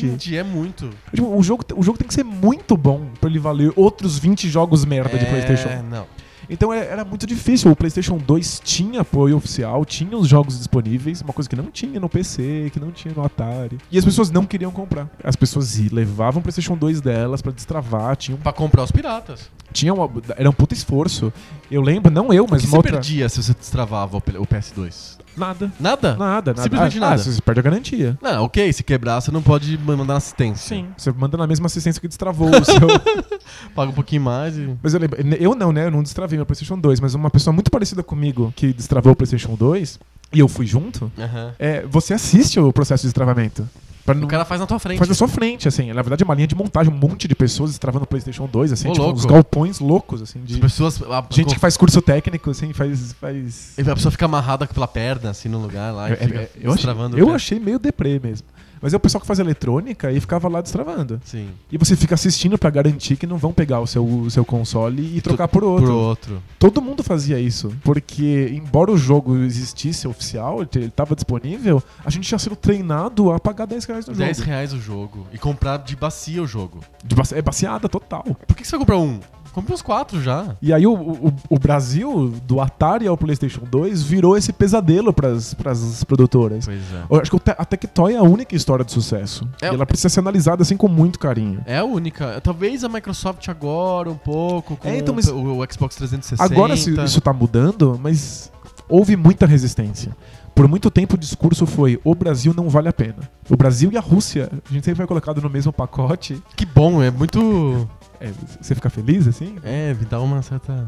20. 20 é muito. Tipo, o, jogo, o jogo tem que ser muito bom pra ele valer outros 20 jogos merda de É, PlayStation. não. Então é- era muito difícil. O PlayStation 2 tinha apoio oficial, tinha os jogos disponíveis, uma coisa que não tinha no PC, que não tinha no Atari. E as pessoas não queriam comprar. As pessoas levavam o PlayStation 2 delas pra destravar, tinham Pra comprar os piratas. tinha uma, era um puta esforço. Eu lembro, não eu, O mas que uma você outra. perdia se você destravava o o PS2? Nada. Nada? Nada, nada. Simplesmente ah, nada. Ah, você perde a garantia. Não, ok, se quebrar você não pode mandar assistência. Você manda na mesma assistência que destravou o seu. Paga um pouquinho mais e. mas eu lembro. Eu não, né? Eu não destravei meu PlayStation 2, mas uma pessoa muito parecida comigo que destravou o PlayStation 2 e eu fui junto. Aham. É, você assiste o processo de destravamento. Não- O cara faz na tua frente. Faz na sua frente, assim. Na verdade, é uma linha de montagem, um monte de pessoas destravando o PlayStation 2, assim, Ô, tipo, louco. uns galpões loucos, assim, As de. pessoas. A, Gente que faz curso técnico, assim, faz. faz... a pessoa fica amarrada pela perna, assim, no lugar lá. E É, fica é, eu achei, eu achei meio deprê mesmo. Mas é o pessoal que faz eletrônica e ficava lá destravando. Sim. E você fica assistindo pra garantir que não vão pegar o seu, o seu console e trocar por outro. Pro outro. Todo mundo fazia isso. Porque, embora o jogo existisse oficial, ele tava disponível, a gente tinha sido treinado a pagar 10 reais no 10 jogo. reais o jogo. E comprar de bacia o jogo. De baci- É baseada total. Por que você vai comprar um? Compre uns quatro já. E aí o, o, o Brasil, do Atari ao PlayStation 2, virou esse pesadelo pras, pras produtoras. Pois é. Eu acho que a Tectoy é a única história de sucesso. É. E ela precisa ser analisada assim com muito carinho. É a única. Talvez a Microsoft agora um pouco, com É, então, o, o Xbox 360. Agora isso tá mudando, mas houve muita resistência. Por muito tempo o discurso foi: o Brasil não vale a pena. O Brasil e a Rússia, a gente sempre foi colocado no mesmo pacote. Que bom, é muito. É, você fica feliz assim? É, me dá uma certa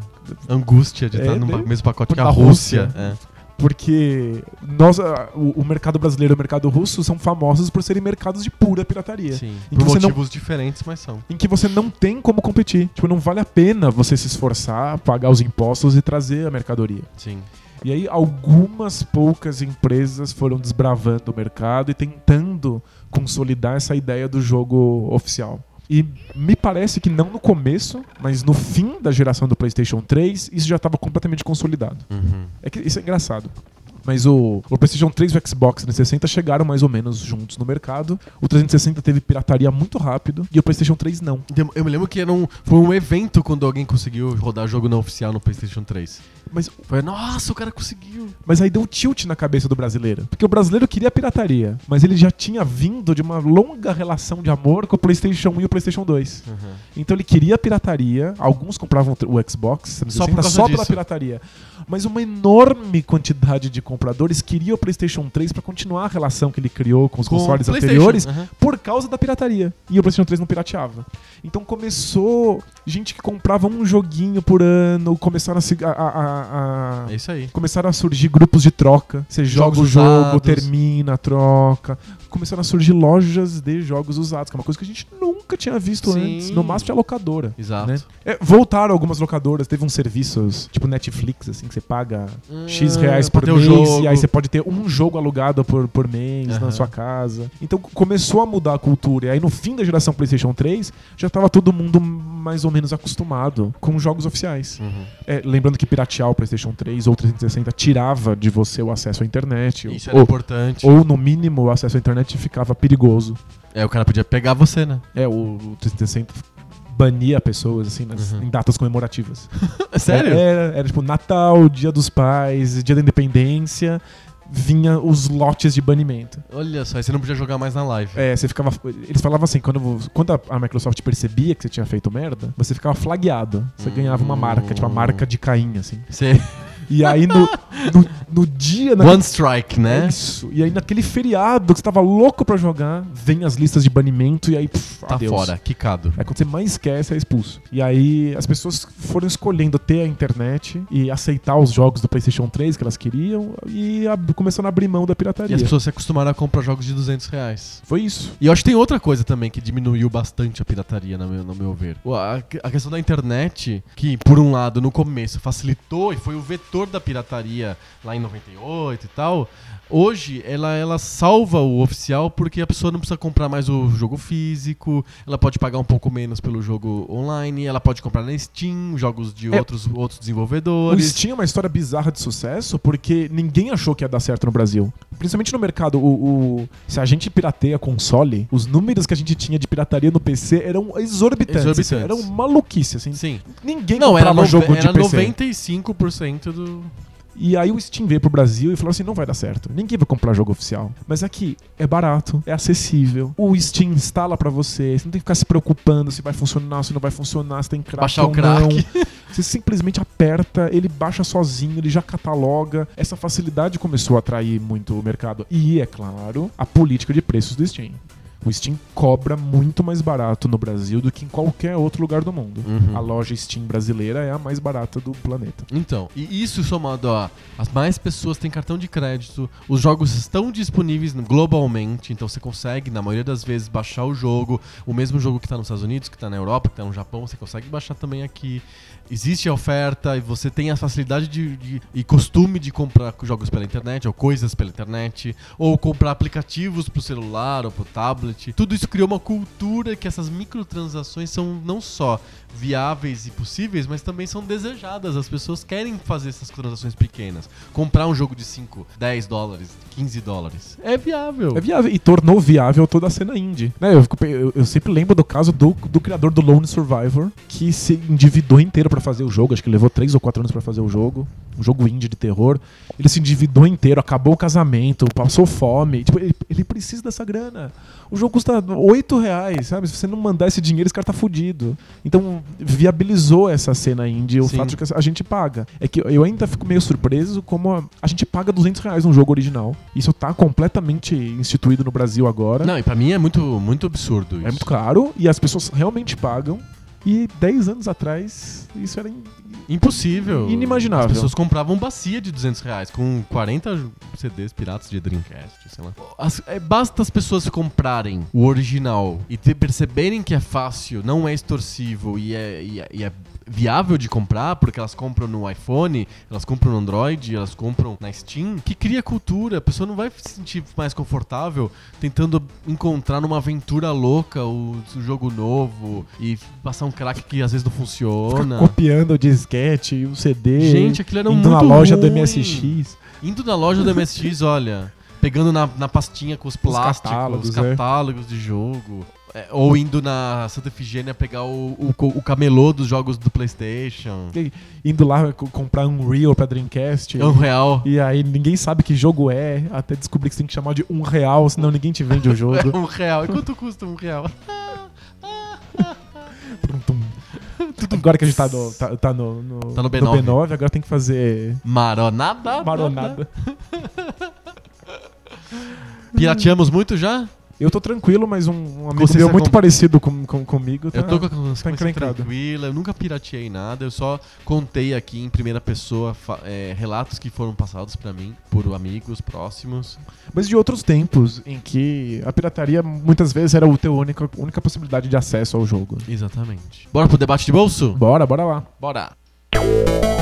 angústia de É, estar no meio- mesmo pacote que a Rússia. Rússia. É. Porque nós, o, o mercado brasileiro e o mercado russo são famosos por serem mercados de pura pirataria. Sim. Por você não- motivos diferentes, mas são. Em que você não tem como competir. Tipo, não vale a pena você se esforçar, pagar os impostos e trazer a mercadoria. Sim. E aí algumas poucas empresas foram desbravando o mercado e tentando consolidar essa ideia do jogo oficial. E me parece que não no começo, mas no fim da geração do PlayStation 3, isso já estava completamente consolidado. Uhum. É que isso é engraçado. Mas o, o PlayStation 3 e o Xbox 360 chegaram mais ou menos juntos no mercado. O 360 teve pirataria muito rápido e o PlayStation 3 não. Eu me lembro que era um, foi um evento quando alguém conseguiu rodar jogo não oficial no PlayStation 3. Mas, Foi, nossa, o cara conseguiu. mas aí deu tilt na cabeça do brasileiro. Porque o brasileiro queria pirataria, mas ele já tinha vindo de uma longa relação de amor com o PlayStation 1 e o PlayStation 2. Então ele queria pirataria, alguns compravam o Xbox 360 Só causa só pela pirataria. Mas uma enorme quantidade de compradores queria o PlayStation 3 pra continuar a relação que ele criou com os Com consoles anteriores aham. por causa da pirataria. E o PlayStation 3 não pirateava. Então começou gente que comprava um joguinho por ano, começaram a, a- a- a- a- É isso aí. Começaram a surgir grupos de troca. Você joga Jogos o jogo, termina, troca. Começaram a surgir lojas de jogos usados, que é uma coisa que a gente nunca tinha visto Sim. antes. No máximo tinha locadora. Exato. né? É, voltaram algumas locadoras, teve uns serviços, tipo Netflix, assim, que você paga X reais por mês, jogo. e aí você pode ter um jogo alugado por, por mês na Aham. sua casa. Então começou a mudar a cultura. E aí no fim da geração PlayStation 3, já tava todo mundo mais ou menos acostumado com jogos oficiais. Uhum. É, lembrando que piratear o PlayStation 3 ou 360 tirava de você o acesso à internet. Isso era ou, importante. ou, no mínimo, o acesso à internet ficava perigoso. É, o cara podia pegar você, né? É, o, o 360 bania pessoas, assim, nas- Uhum. em datas comemorativas. Sério? Era, era tipo Natal, Dia dos Pais, Dia da Independência, vinha os lotes de banimento. Olha só, aí você não podia jogar mais na live. É, você ficava. Eles falavam assim, quando, quando a, Microsoft percebia que você tinha feito merda, você ficava flagueado. Você Hum. ganhava uma marca, tipo a marca de Caim, assim. Você... E aí no, no, no dia. One strike, né? Isso. E aí naquele feriado que você tava louco pra jogar, vem as listas de banimento e aí. pff, Tá adeus. fora, quicado. Aí quando você mais você é expulso. E aí as pessoas foram escolhendo ter a internet e aceitar os jogos do PlayStation 3 que elas queriam e ab- começando a abrir mão da E pirataria. as pessoas se acostumaram a comprar jogos de 200 reais. Foi isso. E eu acho que tem outra coisa também que diminuiu bastante a pirataria, no meu, no meu ver. A, a questão da internet, que por um lado, no começo, facilitou e foi o vetor da pirataria lá em 98 e tal. Hoje, ela, ela salva o oficial porque a pessoa não precisa comprar mais o jogo físico, ela pode pagar um pouco menos pelo jogo online, ela pode comprar na Steam, jogos de É. outros, outros O desenvolvedores. Steam é uma história bizarra de sucesso porque ninguém achou que ia dar certo no Brasil. Principalmente no mercado. O, o- se a gente pirateia console, os números que a gente tinha de pirataria no PC eram exorbitantes. Exorbitantes. Eram maluquice, assim. Sim. Ninguém Não, era, comprava nove- jogo de era PC. 95% do. E aí o Steam veio pro Brasil e falou assim, não vai dar certo. Ninguém vai comprar jogo oficial. Mas aqui é barato, é acessível. O Steam instala pra você, você não tem que ficar se preocupando se vai funcionar, se não vai funcionar, se tem crack Baixar ou o crack. não. Você simplesmente aperta, ele baixa sozinho, ele já cataloga. Essa facilidade começou a atrair muito o mercado. E, é claro, a política de preços do Steam. O Steam cobra muito mais barato no Brasil do que em qualquer outro lugar do mundo. Uhum. A loja Steam brasileira é a mais barata do planeta. Então, e isso somado a as mais pessoas têm cartão de crédito, os jogos estão disponíveis globalmente, então você consegue, na maioria das vezes, baixar o jogo, o mesmo jogo que está nos Estados Unidos, que está na Europa, que está no Japão, você consegue baixar também aqui. Existe a oferta e você tem a facilidade de, de- e costume de comprar jogos pela internet, ou coisas pela internet, ou comprar aplicativos pro celular ou pro tablet. Tudo isso criou uma cultura que essas microtransações são não só viáveis e possíveis, mas também são desejadas. As pessoas querem fazer essas transações pequenas. Comprar um jogo de 5, 10 dólares, 15 dólares. É viável. É viável. E tornou viável toda a cena indie. Né, eu, eu- eu sempre lembro do caso do, do criador do Lone Survivor, que se endividou inteiro pra fazer o jogo. Acho que levou 3 ou 4 anos pra fazer o jogo. Um jogo indie de terror. Ele se endividou inteiro, acabou o casamento, passou fome. Tipo, ele, ele precisa dessa grana. O jogo custa 8 reais, sabe? Se você não mandar esse dinheiro, esse cara tá fudido. Então, viabilizou essa cena indie o Sim. fato de que a gente paga. É que eu ainda fico meio surpreso como a, a gente paga 200 reais num jogo original. Isso tá completamente instituído no Brasil agora. Não, e pra mim é muito, muito absurdo isso. É muito caro e as pessoas realmente pagam. E 10 anos atrás, isso era. Impossível. Inimaginável. As pessoas compravam bacia de 200 reais com 40 CDs piratas de Dreamcast, sei lá. As- é, basta as pessoas comprarem o original e ter- perceberem que é fácil, não é extorsivo e é, e é- e é viável de comprar, porque elas compram no iPhone, elas compram no Android, elas compram na Steam, que cria cultura. A pessoa não vai se sentir mais confortável tentando encontrar numa aventura louca o, o jogo novo e passar um crack que às vezes não funciona. copiando o disquete e o CD. Gente, aquilo era indo muito na loja do ruim. MSX. Indo na loja do MSX, olha, pegando na, na pastinha com os plásticos, catálogos, os é. catálogos de jogo. É, ou indo na Santa Efigênia pegar o, o, o camelô dos jogos do PlayStation. E- Indo lá co- comprar um Real pra Dreamcast. É um real. E aí ninguém sabe que jogo é, até descobrir que você tem que chamar de um real, senão ninguém te vende o É jogo. um real. E quanto custa um real? Agora que a gente tá no, tá, tá no, no, Tá no B9. agora tem que fazer Maronada. maronada. Pirateamos muito já? Eu tô tranquilo, mas um, um amigo meu muito com- parecido com, com- comigo tá, eu tô com a consciência encrencado. tranquila, eu nunca pirateei nada, eu só contei aqui em primeira pessoa é, relatos que foram passados pra mim por amigos próximos. Mas de outros tempos, em que a pirataria muitas vezes era a teu única, única possibilidade de acesso ao jogo. Exatamente. Bora pro debate de bolso? Bora, bora lá. Bora!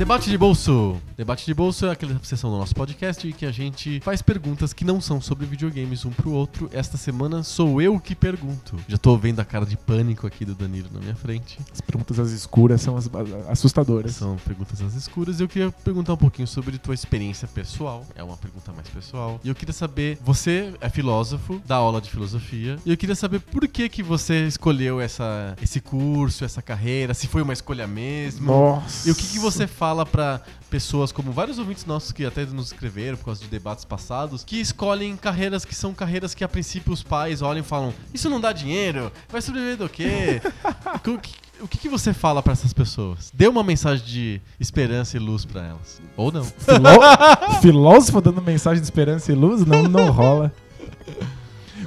Debate de bolso. Debate de bolso é aquela sessão do nosso podcast em que a gente faz perguntas que não são sobre videogames um pro outro. Esta semana sou eu que pergunto. Já tô vendo a cara de pânico aqui do Danilo na minha frente. As perguntas às escuras são as, as- assustadoras. São perguntas às escuras e eu queria perguntar um pouquinho sobre tua experiência pessoal. É uma pergunta mais pessoal. E eu queria saber, você é filósofo, dá aula de filosofia, e eu queria saber por que que você escolheu essa, esse curso, essa carreira, se foi uma escolha mesmo. Nossa. E o que, que você fala pra pessoas como vários ouvintes nossos que até nos escreveram por causa de debates passados, que escolhem carreiras que são carreiras que a princípio os pais olham e falam: Isso não dá dinheiro? Vai sobreviver do quê? o que, o que, você fala pra essas pessoas? Dê uma mensagem de esperança e luz pra elas. Ou não. Filó- Filósofo dando mensagem de esperança e luz? Não, não rola.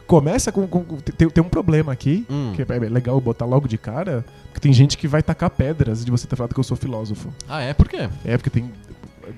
Começa com. com- com- tem, tem um problema aqui, Hum. que é legal botar logo de cara, que tem gente que vai tacar pedras de você ter falado que eu sou filósofo. Ah, é? Por quê? É, porque tem,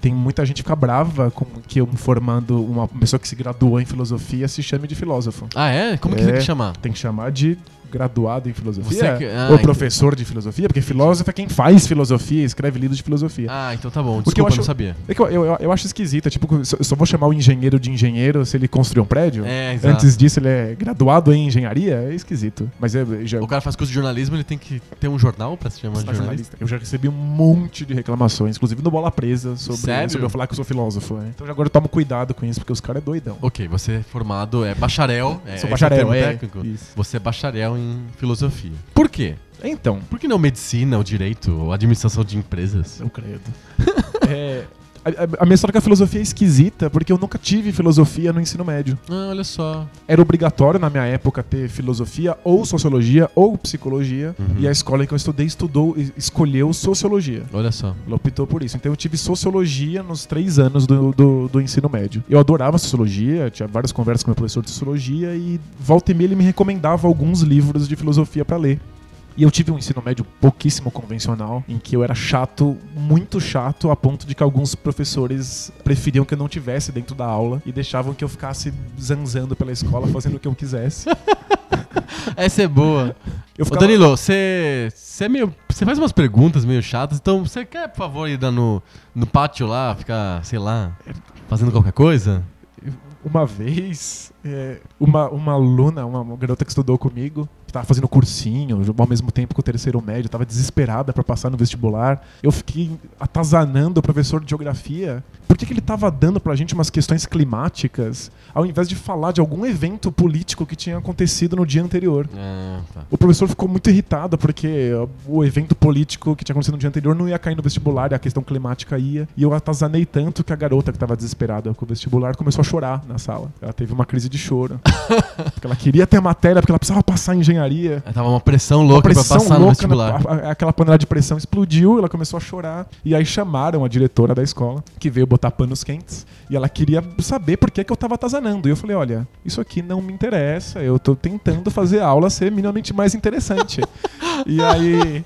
tem muita gente que fica brava com que eu me formando uma pessoa que se graduou em filosofia se chame de filósofo. Ah, é? Como que É. tem que chamar? Tem que chamar de graduado em filosofia que- ah, ou professor de filosofia, porque filósofo é quem faz filosofia, escreve livros de filosofia. Ah, então tá bom. Porque eu Desculpa, eu acho- não sabia. É eu, eu, eu acho esquisito, é tipo, eu só- vou chamar o engenheiro de engenheiro se ele construir um prédio. É, exato. Antes disso, ele é graduado em engenharia? É esquisito. Mas é, já, O cara faz curso de jornalismo, ele tem que ter um jornal pra se chamar de jornalista. jornalista. Eu já recebi um monte de reclamações, inclusive no Bola Presa, sobre, Sério? sobre eu falar que eu sou filósofo. né? Então agora eu tomo cuidado com isso, porque os caras é doidão. Ok, você é formado, é bacharel. É, sou bacharel, termo é. técnico. Isso. Você é bacharel em filosofia. Por quê? Então, Por que não medicina, ou direito, ou administração de empresas? eu credo. É, a, minha história com a filosofia é esquisita, porque eu nunca tive filosofia no ensino médio. Ah, olha só. Era obrigatório na minha época ter filosofia, ou sociologia, ou psicologia. Uhum. E a escola em que eu estudei estudou, e- escolheu sociologia. Olha só. Ela optou por isso. Então eu tive sociologia nos três anos do, do, do ensino médio. Eu adorava sociologia, tinha várias conversas com meu professor de sociologia e volta e meia ele me recomendava alguns livros de filosofia pra ler. E eu tive um ensino médio pouquíssimo convencional, em que eu era chato, muito chato, a ponto de que alguns professores preferiam que eu não tivesse dentro da aula e deixavam que eu ficasse zanzando pela escola, fazendo o que eu quisesse. Essa é boa. Eu Ô, ficava- Danilo, você é meio. Você faz umas perguntas meio chatas, então você quer, por favor, ir no, no pátio lá, ficar, sei lá, fazendo qualquer coisa? Uma vez, é, uma, uma aluna, uma, uma garota que estudou comigo, que tava fazendo cursinho, ao mesmo tempo que o terceiro médio, tava desesperada pra passar no vestibular. Eu fiquei atazanando o professor de geografia. Por que, que ele tava dando pra gente umas questões climáticas, ao invés de falar de algum evento político que tinha acontecido no dia anterior? Ah, tá. O professor ficou muito irritado porque o evento político que tinha acontecido no dia anterior não ia cair no vestibular e a questão climática ia. E eu atazanei tanto que a garota que estava desesperada com o vestibular começou a chorar na sala. Ela teve uma crise de choro. porque ela queria ter matéria, porque ela precisava passar em engenharia. Aí Tava uma pressão Uma louca pressão pra passar no louca, vestibular. na- a- aquela panela de pressão explodiu, ela começou a chorar. E aí chamaram a diretora da escola, que veio botar panos quentes. E ela queria saber por que, que eu tava atazanando. E eu falei, olha, isso aqui não me interessa. Eu tô tentando fazer a aula ser minimamente mais interessante. e aí.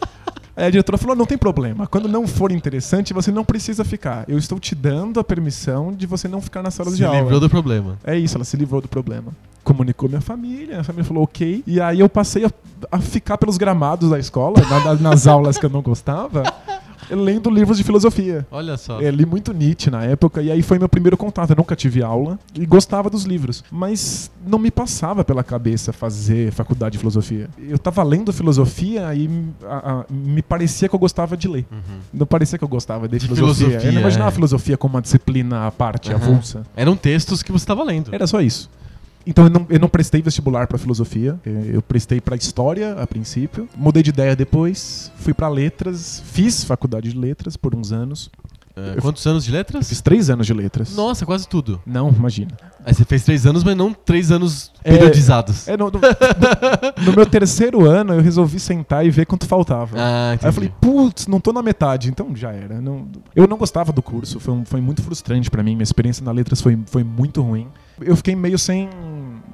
A diretora falou: não tem problema. Quando não for interessante, você não precisa ficar. Eu estou te dando a permissão de você não ficar na sala Se de aula. livrou do problema. É isso, ela se livrou do problema. Comunicou minha família, a família falou ok. E aí eu passei a, a ficar pelos gramados da escola, na- nas aulas que eu não gostava. Lendo livros de filosofia. Olha só. Eu li muito Nietzsche na época, e aí foi meu primeiro contato. Eu nunca tive aula e gostava dos livros. Mas não me passava pela cabeça fazer faculdade de filosofia. Eu tava lendo filosofia e a- a- me parecia que eu gostava de ler. Uhum. Não parecia que eu gostava de, De filosofia. Eu filosofia, não imaginava é. a filosofia como uma disciplina à parte, Aham. avulsa. Eram textos que você estava lendo. Era só isso. Então eu não, eu não prestei vestibular pra filosofia, eu prestei pra história a princípio. Mudei de ideia depois, fui pra letras, fiz faculdade de letras por uns anos. É, quantos anos de letras? Fiz três anos de letras. Nossa, quase tudo. Não, imagina. Aí você fez três anos, mas não três anos É- periodizados. É, no, no- no- no meu terceiro ano eu resolvi sentar e ver quanto faltava. Ah, entendi. Aí eu falei, putz, não tô na metade, então já era. Não- eu não gostava do curso, foi, um- foi muito frustrante pra mim. Minha experiência na letras foi, foi muito ruim. Eu fiquei meio sem,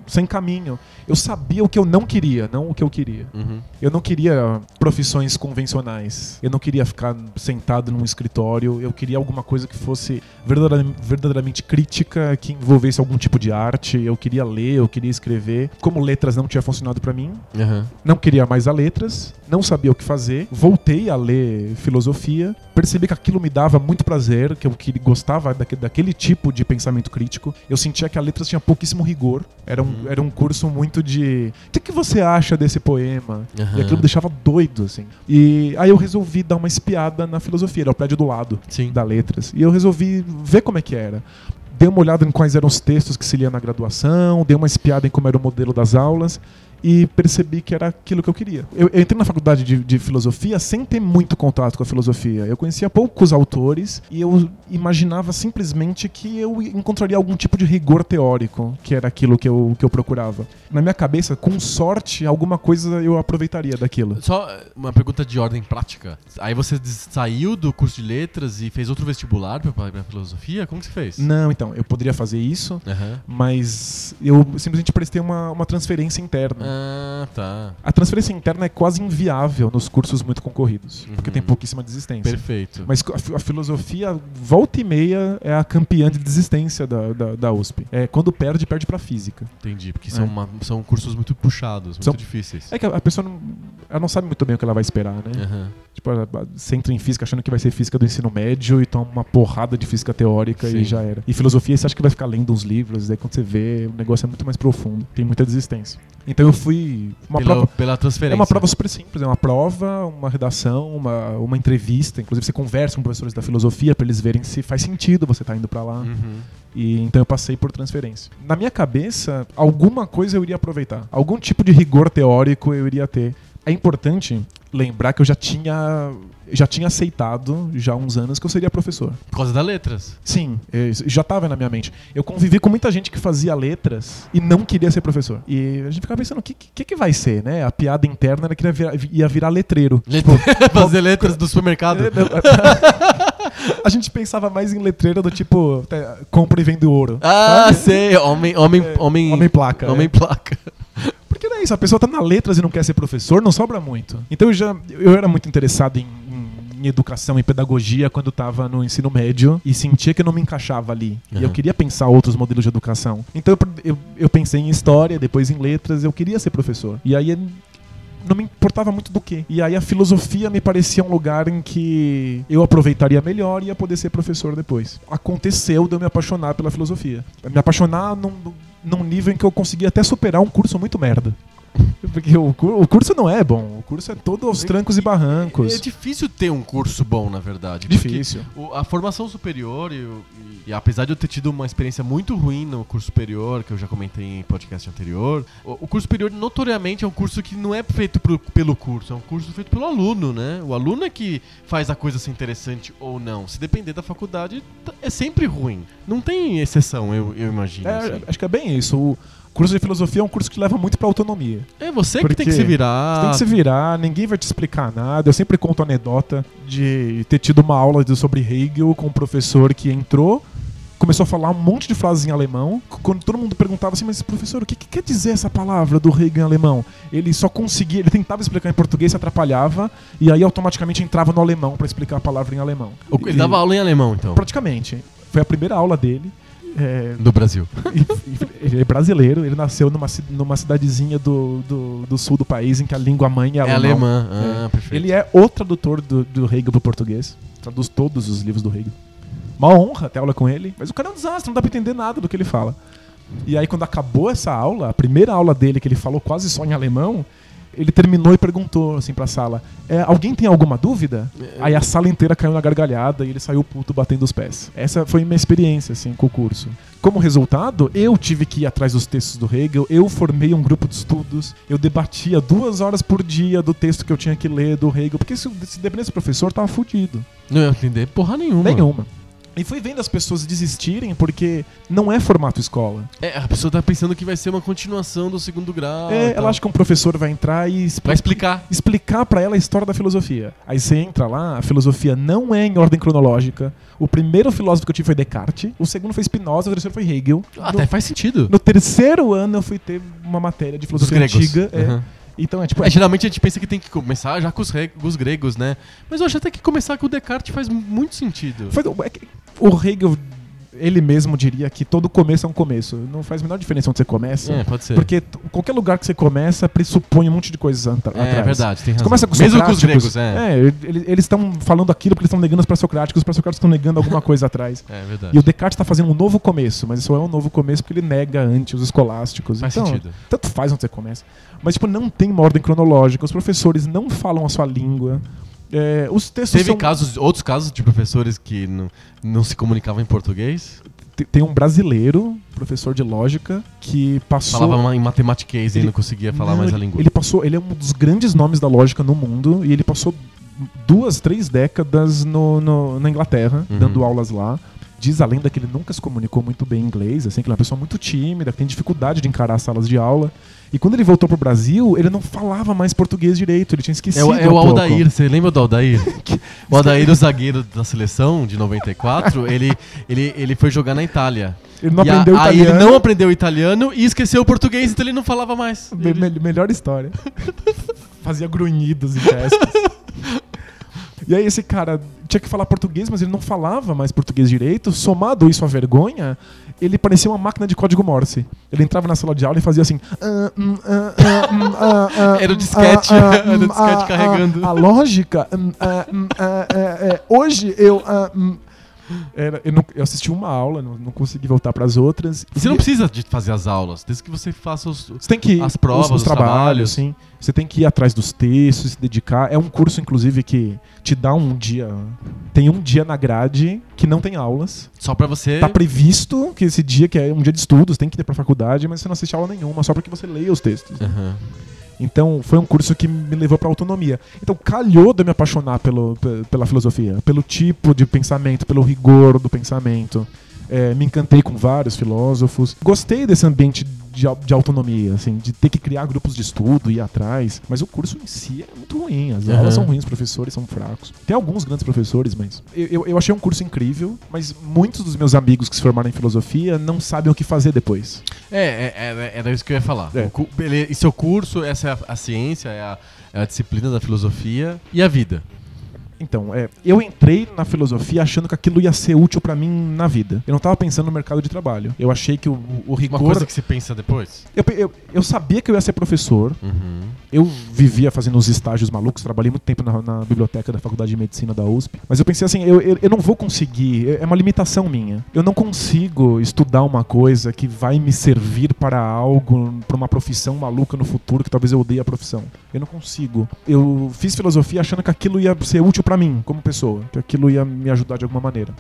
sem caminho. Eu sabia o que eu não queria, não o que eu queria. Uhum. Eu não queria profissões convencionais. Eu não queria ficar sentado num escritório. Eu queria alguma coisa que fosse verdadeiramente crítica, que envolvesse algum tipo de arte. Eu queria ler, eu queria escrever. Como letras não tinha funcionado pra mim, Aham. não queria mais a letras, não sabia o que fazer. Voltei a ler filosofia, percebi que aquilo me dava muito prazer, que eu que gostava daque- daquele tipo de pensamento crítico. Eu sentia que a letras tinha pouquíssimo rigor. Era um, Uhum. era um curso muito de. O que, que você acha desse poema? Aham. E aquilo me deixava doido, assim. E aí eu resolvi dar uma espiada na filosofia, era o prédio do lado Sim. da letras. E eu resolvi ver como é que era. Dei uma olhada em quais eram os textos que se lia na graduação, dei uma espiada em como era o modelo das aulas e percebi que era aquilo que eu queria. Eu, eu entrei na faculdade de, de filosofia sem ter muito contato com a filosofia. Eu conhecia poucos autores e eu imaginava simplesmente que eu encontraria algum tipo de rigor teórico, que era aquilo que eu, que eu procurava. Na minha cabeça, com sorte, alguma coisa eu aproveitaria daquilo. Só uma pergunta de ordem prática. Aí você saiu do curso de letras e fez outro vestibular pra filosofia? Como que você fez? Não, então, eu poderia fazer isso, Aham. mas eu simplesmente prestei uma, uma transferência interna. Ah, tá. A transferência interna é quase inviável nos cursos muito concorridos, porque Uhum. tem pouquíssima desistência. Perfeito. Mas a, a filosofia, volta e meia, é a campeã de desistência da, da, da USP. É, quando perde, perde pra física. Entendi, porque são, É. uma- são cursos muito puxados, muito São- difíceis. É que a, a pessoa não, ela não sabe muito bem o que ela vai esperar, né? Aham. Tipo, ela, você entra em física achando que vai ser física do ensino médio e toma uma porrada de física teórica Sim. e já era. E filosofia, você acha que vai ficar lendo uns livros, daí quando você vê, o negócio é muito mais profundo. Tem muita desistência. Então eu fui. Uma pela, prova. pela transferência. É uma prova super simples, é uma prova, uma redação, uma, uma entrevista. Inclusive você conversa com professores da filosofia pra eles verem se faz sentido você estar indo pra lá. Uhum. E então eu passei por transferência. Na minha cabeça, alguma coisa eu iria aproveitar. Algum tipo de rigor teórico eu iria ter. É importante lembrar que eu já tinha já tinha aceitado já há uns anos que eu seria professor. Por causa das letras. Sim, eh, já estava na minha mente. Eu convivi com muita gente que fazia letras e não queria ser professor. E a gente ficava pensando, o que, que, que vai ser, né? A piada interna era que ia virar, ia virar letreiro. Let- Fazer letras do supermercado. a gente pensava mais em letreiro do tipo, compra e vende ouro. Ah, sabe? sei. Homem, homem, É, homem, homem placa, Homem é. placa. Porque não é isso, a pessoa tá na letras e não quer ser professor, não sobra muito. Então eu já eu era muito interessado em, em- em educação e pedagogia quando tava no ensino médio e sentia que eu não me encaixava ali. E Aham. eu queria pensar outros modelos de educação. Então eu, eu, eu pensei em história, depois em letras, eu queria ser professor. E aí não me importava muito do que. E aí a filosofia me parecia um lugar em que eu aproveitaria melhor e ia poder ser professor depois. Aconteceu de eu me apaixonar pela filosofia. Me apaixonar num, num nível em que eu conseguia até superar um curso muito merda. Porque o, o curso não é bom, o curso é todo aos trancos e barrancos. É difícil ter um curso bom, na verdade. Difícil. o- a formação superior, e, e- e apesar de eu ter tido uma experiência muito ruim no curso superior, que eu já comentei em podcast anterior, o, o curso superior notoriamente é um curso que não é feito pro- pelo curso, é um curso feito pelo aluno, né? O aluno é que faz a coisa ser interessante ou não. Se depender da faculdade, é sempre ruim. Não tem exceção, eu, eu imagino. É, assim. acho que é bem isso. O curso de filosofia é um curso que leva muito pra autonomia. É você que tem que se virar. Você tem que se virar, ninguém vai te explicar nada. Eu sempre conto anedota de ter tido uma aula sobre Hegel com um professor que entrou, começou a falar um monte de frases em alemão. Quando todo mundo perguntava assim, mas professor, o que, que quer dizer essa palavra do Hegel em alemão? Ele só conseguia, ele tentava explicar em português, se atrapalhava, e aí automaticamente entrava no alemão pra explicar a palavra em alemão. Ele E- dava aula em alemão, então. Praticamente. Foi a primeira aula dele. É, Do Brasil. ele é brasileiro, ele nasceu numa, numa cidadezinha do, do, do sul do país em que a língua mãe é É alemão. alemã. Ah, perfeito. Ele é o tradutor do, do Hegel pro português. Traduz todos os livros do Hegel. Uma honra ter aula com ele, mas o cara é um desastre, não dá pra entender nada do que ele fala. E aí, quando acabou essa aula, a primeira aula dele, que ele falou quase só em alemão, ele terminou e perguntou assim pra sala: "É, Alguém tem alguma dúvida? Aí a sala inteira caiu na gargalhada e ele saiu puto batendo os pés. Essa foi minha experiência assim, com o curso. Como resultado, eu tive que ir atrás dos textos do Hegel, eu formei um grupo de estudos, eu debatia duas horas por dia do texto que eu tinha que ler do Hegel, porque se, se dependesse do professor, tava fudido. Não ia entender porra nenhuma. Nenhuma. E fui vendo as pessoas desistirem porque não é formato escola. É, a pessoa tá pensando que vai ser uma continuação do segundo grau. é, ela acha que um professor vai entrar e expli- Vai explicar. explicar pra ela a história da filosofia. Aí você entra lá, a filosofia não é em ordem cronológica. O primeiro filósofo que eu tive foi Descartes, o segundo foi Spinoza, o terceiro foi Hegel. Até no, faz sentido. no terceiro ano eu fui ter uma matéria de filosofia antiga. é. Então é tipo. É, geralmente a gente pensa que tem que começar já com os, re- os gregos, né? Mas eu acho até que começar com o Descartes faz muito sentido. É o Hegel, ele mesmo diria que todo começo é um começo. Não faz a menor diferença onde você começa. É, pode ser. Porque qualquer lugar que você começa pressupõe um monte de coisas anta- é atrás. verdade, tem Você razão. começa com Mesmo com os gregos, é. É, ele- eles estão falando aquilo porque eles estão negando os pré-socráticos, os pré-socráticos estão negando alguma coisa atrás. É, verdade. E o Descartes está fazendo um novo começo, mas isso é um novo começo porque ele nega antes os escolásticos. Faz então, sentido. tanto faz onde você começa. Mas, tipo, não tem uma ordem cronológica, os professores não falam a sua língua. É, os textos Teve são... casos, outros casos de professores que não, não se comunicavam em português? Te- Tem um brasileiro, professor de lógica, que passou... Falava em matematiquês e não conseguia falar Não, mais a língua. Ele passou, ele é um dos grandes nomes da lógica no mundo e ele passou duas, três décadas no, no- na Inglaterra, Uhum. dando aulas lá. Diz a lenda que ele nunca se comunicou muito bem em inglês, assim, que ele é uma pessoa muito tímida, que tem dificuldade de encarar salas de aula. E quando ele voltou pro Brasil, ele não falava mais português direito, ele tinha É, esquecido. é um o. Aldair, você lembra do Aldair? o Aldair, o zagueiro da seleção de 94, ele, ele, ele foi jogar na Itália. Ele não E a- aprendeu Aí italiano. ele não aprendeu italiano e esqueceu o português, então ele não falava mais. Me- Ele- me- melhor história. Fazia grunhidos e gestos. E aí esse cara tinha que falar português, mas ele não falava mais português direito. Somado isso à vergonha, ele parecia uma máquina de código Morse. Ele entrava na sala de aula e fazia assim... "Ah, hum, ah, ah, hum, Era o hum, disquete, era o disquete carregando. A lógica... ah, é, é, hoje eu... ah, hum." Era- eu, não- eu assisti uma aula, não, não consegui voltar para as outras. Você não E- precisa de fazer as aulas, desde que você faça os. você tem que As provas, os, os os trabalhos. trabalhos, sim. Você tem que ir atrás dos textos, se dedicar. É um curso, inclusive, que te dá um dia. Tem um dia na grade que não tem aulas. Só pra você. Tá previsto que esse dia, que é um dia de estudos, tem que ir pra faculdade, mas você não assiste aula nenhuma, só porque você leia os textos. Aham. Então, foi um curso que me levou pra autonomia. Então, calhou de eu me apaixonar pelo, pe- pela filosofia, pelo tipo de pensamento, pelo rigor do pensamento. É, me encantei com vários filósofos. Gostei desse ambiente de, de autonomia, assim, de ter que criar grupos de estudo, ir atrás. Mas o curso em si é muito ruim. As Aham. aulas são ruins, os professores são fracos. Tem alguns grandes professores, mas. Eu, eu, eu achei um curso incrível, mas muitos dos meus amigos que se formaram em filosofia não sabem o que fazer depois. É, é, é, era isso que eu ia falar. É. O ele- é o curso, essa é a, a ciência, é a, é a disciplina da filosofia e a vida. Então, é, eu entrei na filosofia achando que aquilo ia ser útil pra mim na vida. Eu não tava pensando no mercado de trabalho. Eu achei que o, o Uma rigor. coisa que você pensa depois. Eu, eu, eu sabia que eu ia ser professor. Uhum. Eu vivia fazendo os estágios malucos, trabalhei muito tempo na, na biblioteca da Faculdade de Medicina da USP. Mas eu pensei assim, eu, eu, eu não vou conseguir, é é uma limitação minha. Eu não consigo estudar uma coisa que vai me servir para algo, para uma profissão maluca no futuro, que talvez eu odeie a profissão. Eu não consigo. Eu fiz filosofia achando que aquilo ia ser útil para mim, como pessoa, que aquilo ia me ajudar de alguma maneira.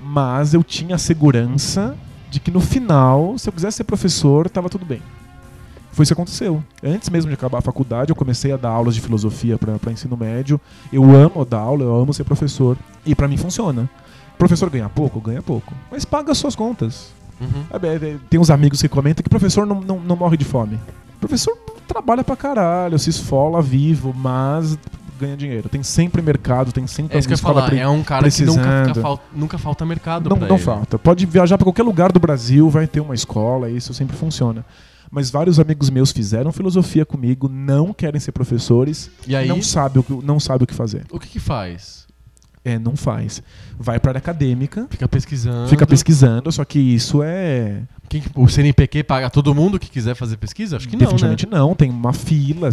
Mas eu tinha a segurança de que no final, se eu quisesse ser professor, estava tudo bem. Foi isso que aconteceu. Antes mesmo de acabar a faculdade, eu comecei a dar aulas de filosofia para ensino médio. Eu amo dar aula, eu amo ser professor. E para mim funciona. Professor ganha pouco? Ganha pouco. Mas paga as suas contas. Uhum. É, é, é, Tem uns amigos que comentam que professor não, não, não morre de fome. Professor trabalha pra caralho, se esfola vivo, mas ganha dinheiro. Tem sempre mercado, tem sempre É isso que eu falar. É um cara que nunca, precisando. fica fal- nunca falta mercado não, não ele. falta. Pode viajar pra qualquer lugar do Brasil, vai ter uma escola, isso sempre funciona. Mas vários amigos meus fizeram filosofia comigo, não querem ser professores, E aí, não sabem o que, não sabe o que fazer. o que que faz? É, não faz. Vai para área acadêmica, Fica pesquisando. fica pesquisando, só que isso é Quem, o CNPq paga todo mundo que quiser fazer pesquisa? Acho que não, né? Definitivamente não, tem uma fila.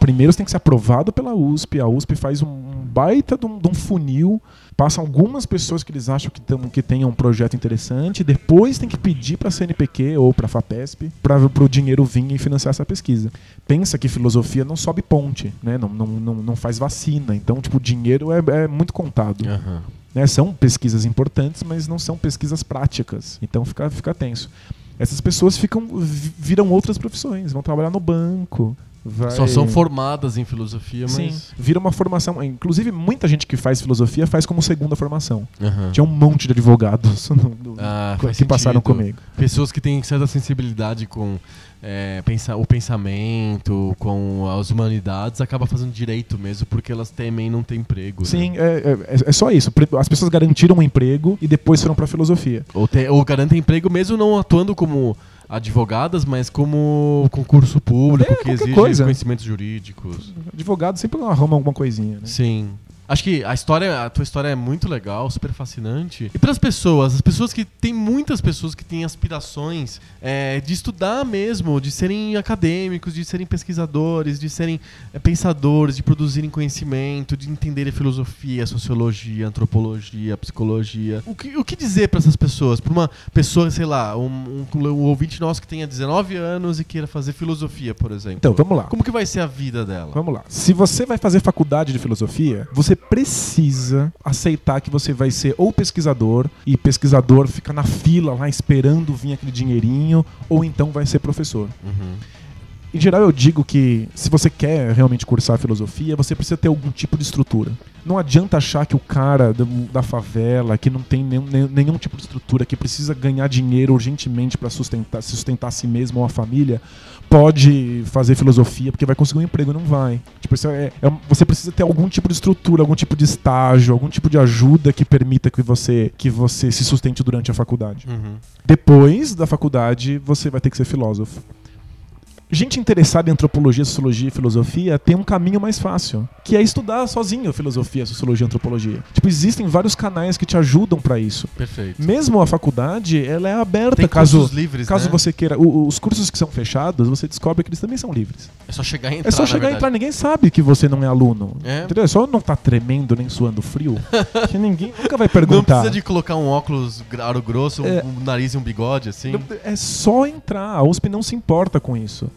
primeiro você tem que ser aprovado pela USP. A USP faz um baita de um, de um funil, passa algumas pessoas que eles acham que, tão, que tenham um projeto interessante, depois tem que pedir para a CNPq ou para a FAPESP para o dinheiro vir e financiar essa pesquisa. Pensa que filosofia não sobe ponte, né? não, não, não, não faz vacina. Então, tipo, o dinheiro é, é muito contado. Aham. né? São pesquisas importantes, mas não são pesquisas práticas. Então fica, fica tenso. Essas pessoas ficam vi- viram outras profissões, vão trabalhar no banco. Vai- Só são formadas em filosofia, Sim, mas. vira uma formação. Inclusive, muita gente que faz filosofia faz como segunda formação. Aham. Tinha um monte de advogados no- no- Ah, que faz passaram sentido. comigo. Pessoas que têm certa sensibilidade com é, pensa- o pensamento, com as humanidades, acaba fazendo direito mesmo, porque elas temem não ter emprego. né? Sim, é, é- é só isso. As pessoas garantiram um emprego e depois foram pra filosofia. Ou, te, ou garantem emprego mesmo não atuando como advogadas, mas como concurso público É, que exige coisa. conhecimentos jurídicos. Advogado sempre arruma alguma coisinha, né? Sim. Acho que a história, a tua história é muito legal, super fascinante. E para as pessoas, as pessoas que tem muitas pessoas que têm aspirações é, de estudar mesmo, de serem acadêmicos, de serem pesquisadores, de serem é, pensadores, de produzirem conhecimento, de entenderem filosofia, sociologia, antropologia, psicologia. O que, o que dizer para essas pessoas? Para uma pessoa, sei lá, um, um, um ouvinte nosso que tenha 19 anos e queira fazer filosofia, por exemplo. Então, vamos lá. Como que vai ser a vida dela? Vamos lá. Se você vai fazer faculdade de filosofia, você precisa aceitar que você vai ser ou pesquisador, e pesquisador fica na fila lá esperando vir aquele dinheirinho, ou então vai ser professor. Uhum. Em geral, eu digo que se você quer realmente cursar filosofia, você precisa ter algum tipo de estrutura. Não adianta achar que o cara da favela, que não tem nenhum, nenhum- tipo de estrutura, que precisa ganhar dinheiro urgentemente para sustentar, sustentar a si mesmo ou a família, pode fazer filosofia porque vai conseguir um emprego. Não vai. Tipo, é- é- você precisa ter algum tipo de estrutura, algum tipo de estágio, algum tipo de ajuda que permita que você, que você se sustente durante a faculdade. Uhum. Depois da faculdade, você vai ter que ser filósofo. Gente interessada em antropologia, sociologia e filosofia tem um caminho mais fácil, que é estudar sozinho filosofia, sociologia e antropologia. Tipo, existem vários canais que te ajudam pra isso. Perfeito. Mesmo a faculdade, ela é aberta Tem caso cursos livres, caso né? você queira. o- os cursos que são fechados, você descobre que eles também são livres. É só chegar e entrar, É só chegar e entrar, ninguém sabe que você não é aluno. É. Entendeu? É só não tá tremendo nem suando frio, que ninguém nunca vai Não perguntar. precisa de colocar um óculos aro grosso, um, É. um nariz e um bigode, assim. Não, É só entrar. A USP não se importa com isso.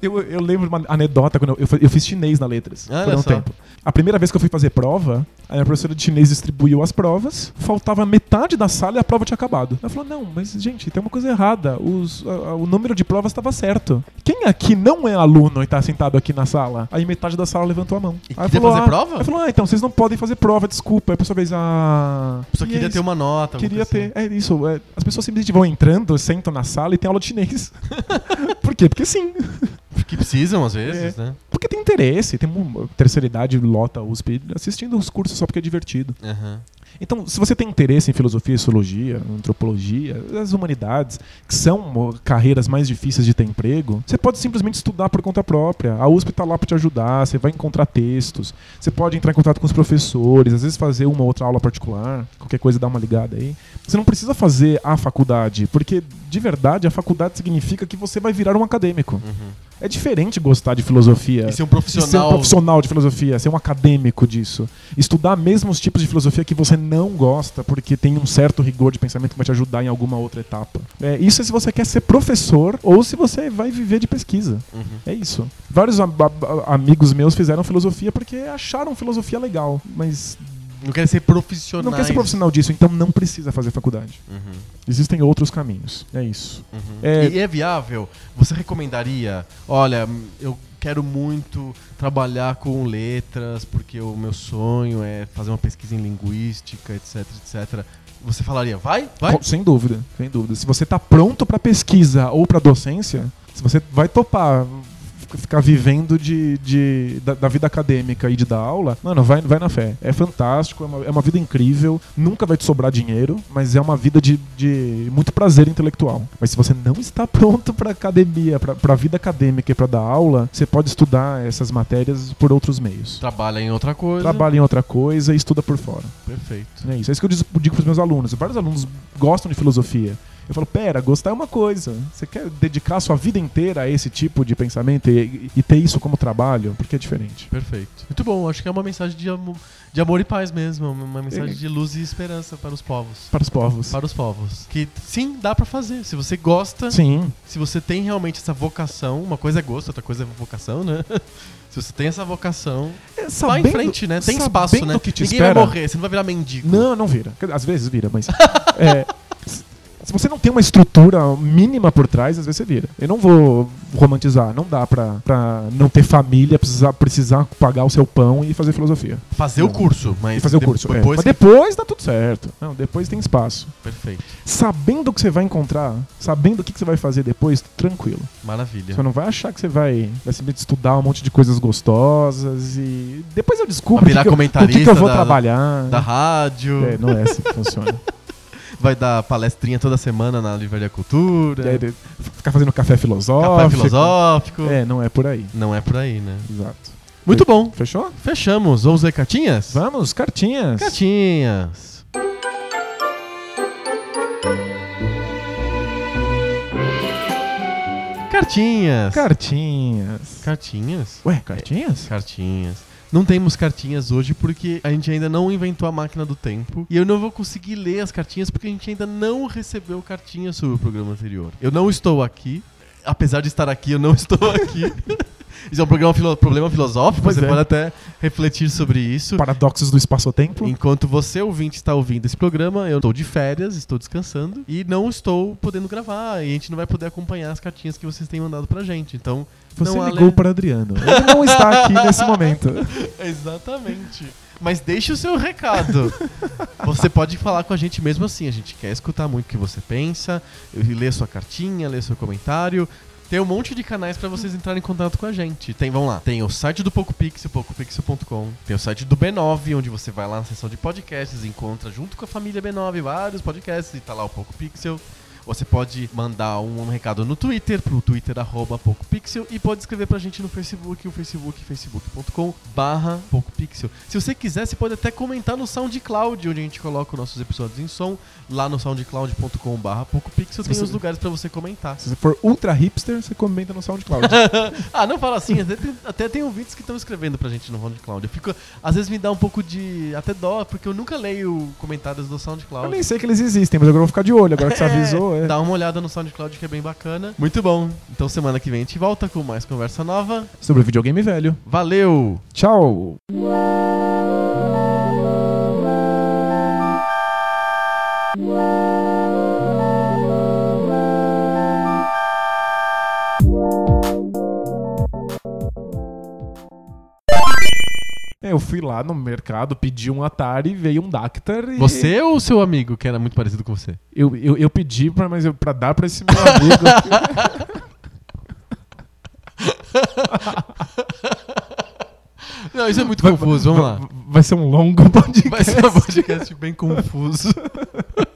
Eu, eu lembro uma anedota quando eu, eu fiz chinês na Letras Olha por um só. tempo. A primeira vez que eu fui fazer prova, a minha professora de chinês distribuiu as provas, faltava metade da sala e a prova tinha acabado. Ela falou: Não, mas gente, tem uma coisa errada. Os- a- a- o número de provas estava certo. Quem aqui não é aluno e tá sentado aqui na sala? Aí metade da sala levantou a mão. E Aí falou, fazer "Ah", prova? Aí falou: Ah, então vocês não podem fazer prova, desculpa. Aí a pessoa fez: Ah. E é queria isso. ter uma nota. Queria ter. É isso. é, as pessoas simplesmente vão entrando, sentam na sala e tem aula de chinês. Por quê? Porque sim. Que precisam, às vezes, É. né? Porque tem interesse. Tem uma terceira idade, lota USP, assistindo os cursos só porque é divertido. Aham. Então, se você tem interesse em filosofia, sociologia, antropologia, as humanidades, que são carreiras mais difíceis de ter emprego, você pode simplesmente estudar por conta própria. A USP está lá para te ajudar, você vai encontrar textos, você pode entrar em contato com os professores, às vezes fazer uma outra aula particular, qualquer coisa dá uma ligada aí. Você não precisa fazer a faculdade, porque de verdade a faculdade significa que você vai virar um acadêmico. Uhum. É diferente gostar de filosofia. E ser um profissional. ser um profissional de filosofia, ser um acadêmico disso. Estudar mesmo os tipos de filosofia que você não gosta, porque tem um certo rigor de pensamento que vai te ajudar em alguma outra etapa. É, isso é se você quer ser professor ou se você vai viver de pesquisa. Uhum. É isso. Vários amigos meus fizeram filosofia porque acharam filosofia legal, mas Não quer ser profissional. não quer ser profissional disso, então não precisa fazer faculdade. Uhum. Existem outros caminhos. É isso. Uhum. É- E é viável? Você recomendaria? Olha, eu quero muito trabalhar com letras porque o meu sonho é fazer uma pesquisa em linguística, etc, etc. Você falaria, vai? Vai? Sem dúvida, sem dúvida. Se você está pronto para pesquisa ou para docência, se você vai topar ficar vivendo de, de, da, da vida acadêmica e de dar aula, mano, vai, vai na fé. É fantástico, é uma, é uma vida incrível, nunca vai te sobrar dinheiro, mas é uma vida de, de muito prazer intelectual. Mas se você não está pronto para academia, para a vida acadêmica e para dar aula, você pode estudar essas matérias por outros meios. Trabalha em outra coisa. Trabalha em outra coisa e estuda por fora. Perfeito. É isso. É isso que eu digo, digo para os meus alunos. Vários alunos gostam de filosofia. Eu falo, pera, gostar é uma coisa. Você quer dedicar a sua vida inteira a esse tipo de pensamento e, e ter isso como trabalho? Porque é diferente. Perfeito. Muito bom. Acho que é uma mensagem de, amo- de amor e paz mesmo. Uma mensagem de luz e esperança para os povos. Para os povos. Para os povos. Que sim, dá pra fazer. Se você gosta, Sim. se você tem realmente essa vocação, uma coisa é gosto, outra coisa é vocação, né? Se você tem essa vocação, É, vai em frente, né? Tem espaço, sabendo né? que te Ninguém espera. vai morrer, você não vai virar mendigo. Não, não vira. Às vezes vira, mas. é, se- você não tem uma estrutura mínima por trás, às vezes você vira. Eu não vou romantizar. Não dá pra, pra não ter família, precisar, precisar pagar o seu pão e fazer filosofia. Fazer o curso, mas E fazer o curso. é. depois Mas que- depois dá tudo certo. Não, depois tem espaço. Perfeito. Sabendo o que você vai encontrar, sabendo o que você vai fazer depois, tranquilo. Maravilha. Você não vai achar que você vai, vai simplesmente estudar um monte de coisas gostosas e. Depois eu descubro Vai virar que, que eu- o que, que comentarista eu vou da- trabalhar. Da rádio, É, não é assim que funciona. vai dar palestrinha toda semana na Livraria Cultura, de- ficar fazendo café filosófico. café filosófico. É, não é por aí. Não é por aí, né? Exato. Muito bom. Fechou? Fechamos. Vamos ver cartinhas? Vamos, cartinhas. Cartinhas. Cartinhas. Cartinhas. Cartinhas? Ué, cartinhas? Cartinhas. Não temos cartinhas hoje porque a gente ainda não inventou a máquina do tempo. E eu não vou conseguir ler as cartinhas porque a gente ainda não recebeu cartinhas sobre o programa anterior. Eu não estou aqui. Apesar de estar aqui, eu não estou aqui. Isso é um programa filo- problema filosófico, Pois você é. pode até refletir sobre isso. Paradoxos do espaço-tempo. Enquanto você, ouvinte, está ouvindo esse programa, eu estou de férias, estou descansando e não estou podendo gravar. E a gente não vai poder acompanhar as cartinhas que vocês têm mandado pra gente. Então, Você não ligou le- para Adriano. Ele não está aqui nesse momento. Exatamente. Mas deixe o seu recado. Você pode falar com a gente mesmo assim. A gente quer escutar muito o que você pensa, ler sua cartinha, ler seu comentário. Tem um monte de canais pra vocês entrarem em contato com a gente. Tem, vamos lá. Tem o site do PocoPixel, pocopixel.com. Tem o site do B9, onde você vai lá na seção de podcasts, encontra junto com a família B9 vários podcasts e tá lá o PocoPixel. Você pode mandar um recado no Twitter, pro Twitter arroba PocoPixel, e pode escrever pra gente no Facebook, o Facebook, facebook.com barra PocoPixel. Se você quiser, você pode até comentar no SoundCloud, onde a gente coloca os nossos episódios em som. Lá no soundcloud.com barra PocoPixel tem você- os lugares pra você comentar. Se você for ultra hipster, você comenta no SoundCloud. ah, não fala assim, até tem, até tem ouvintes que estão escrevendo pra gente no SoundCloud. Eu fico, às vezes me dá um pouco de até dó, porque eu nunca leio comentários do SoundCloud. Eu nem sei que eles existem, mas agora eu vou ficar de olho. Agora que você avisou, é. Dá uma olhada no SoundCloud que é bem bacana. Muito bom. Então semana que vem a gente volta com mais conversa nova. Sobre o videogame velho. Valeu! Tchau! Eu fui lá no mercado, pedi um Atari, veio um Dactar e. Você ou o seu amigo, que era muito parecido com você? Eu, eu, eu pedi pra, mas eu, pra dar pra esse meu amigo. Não, isso é muito confuso, vamos lá. Vai ser um longo podcast. Vai ser um podcast bem confuso.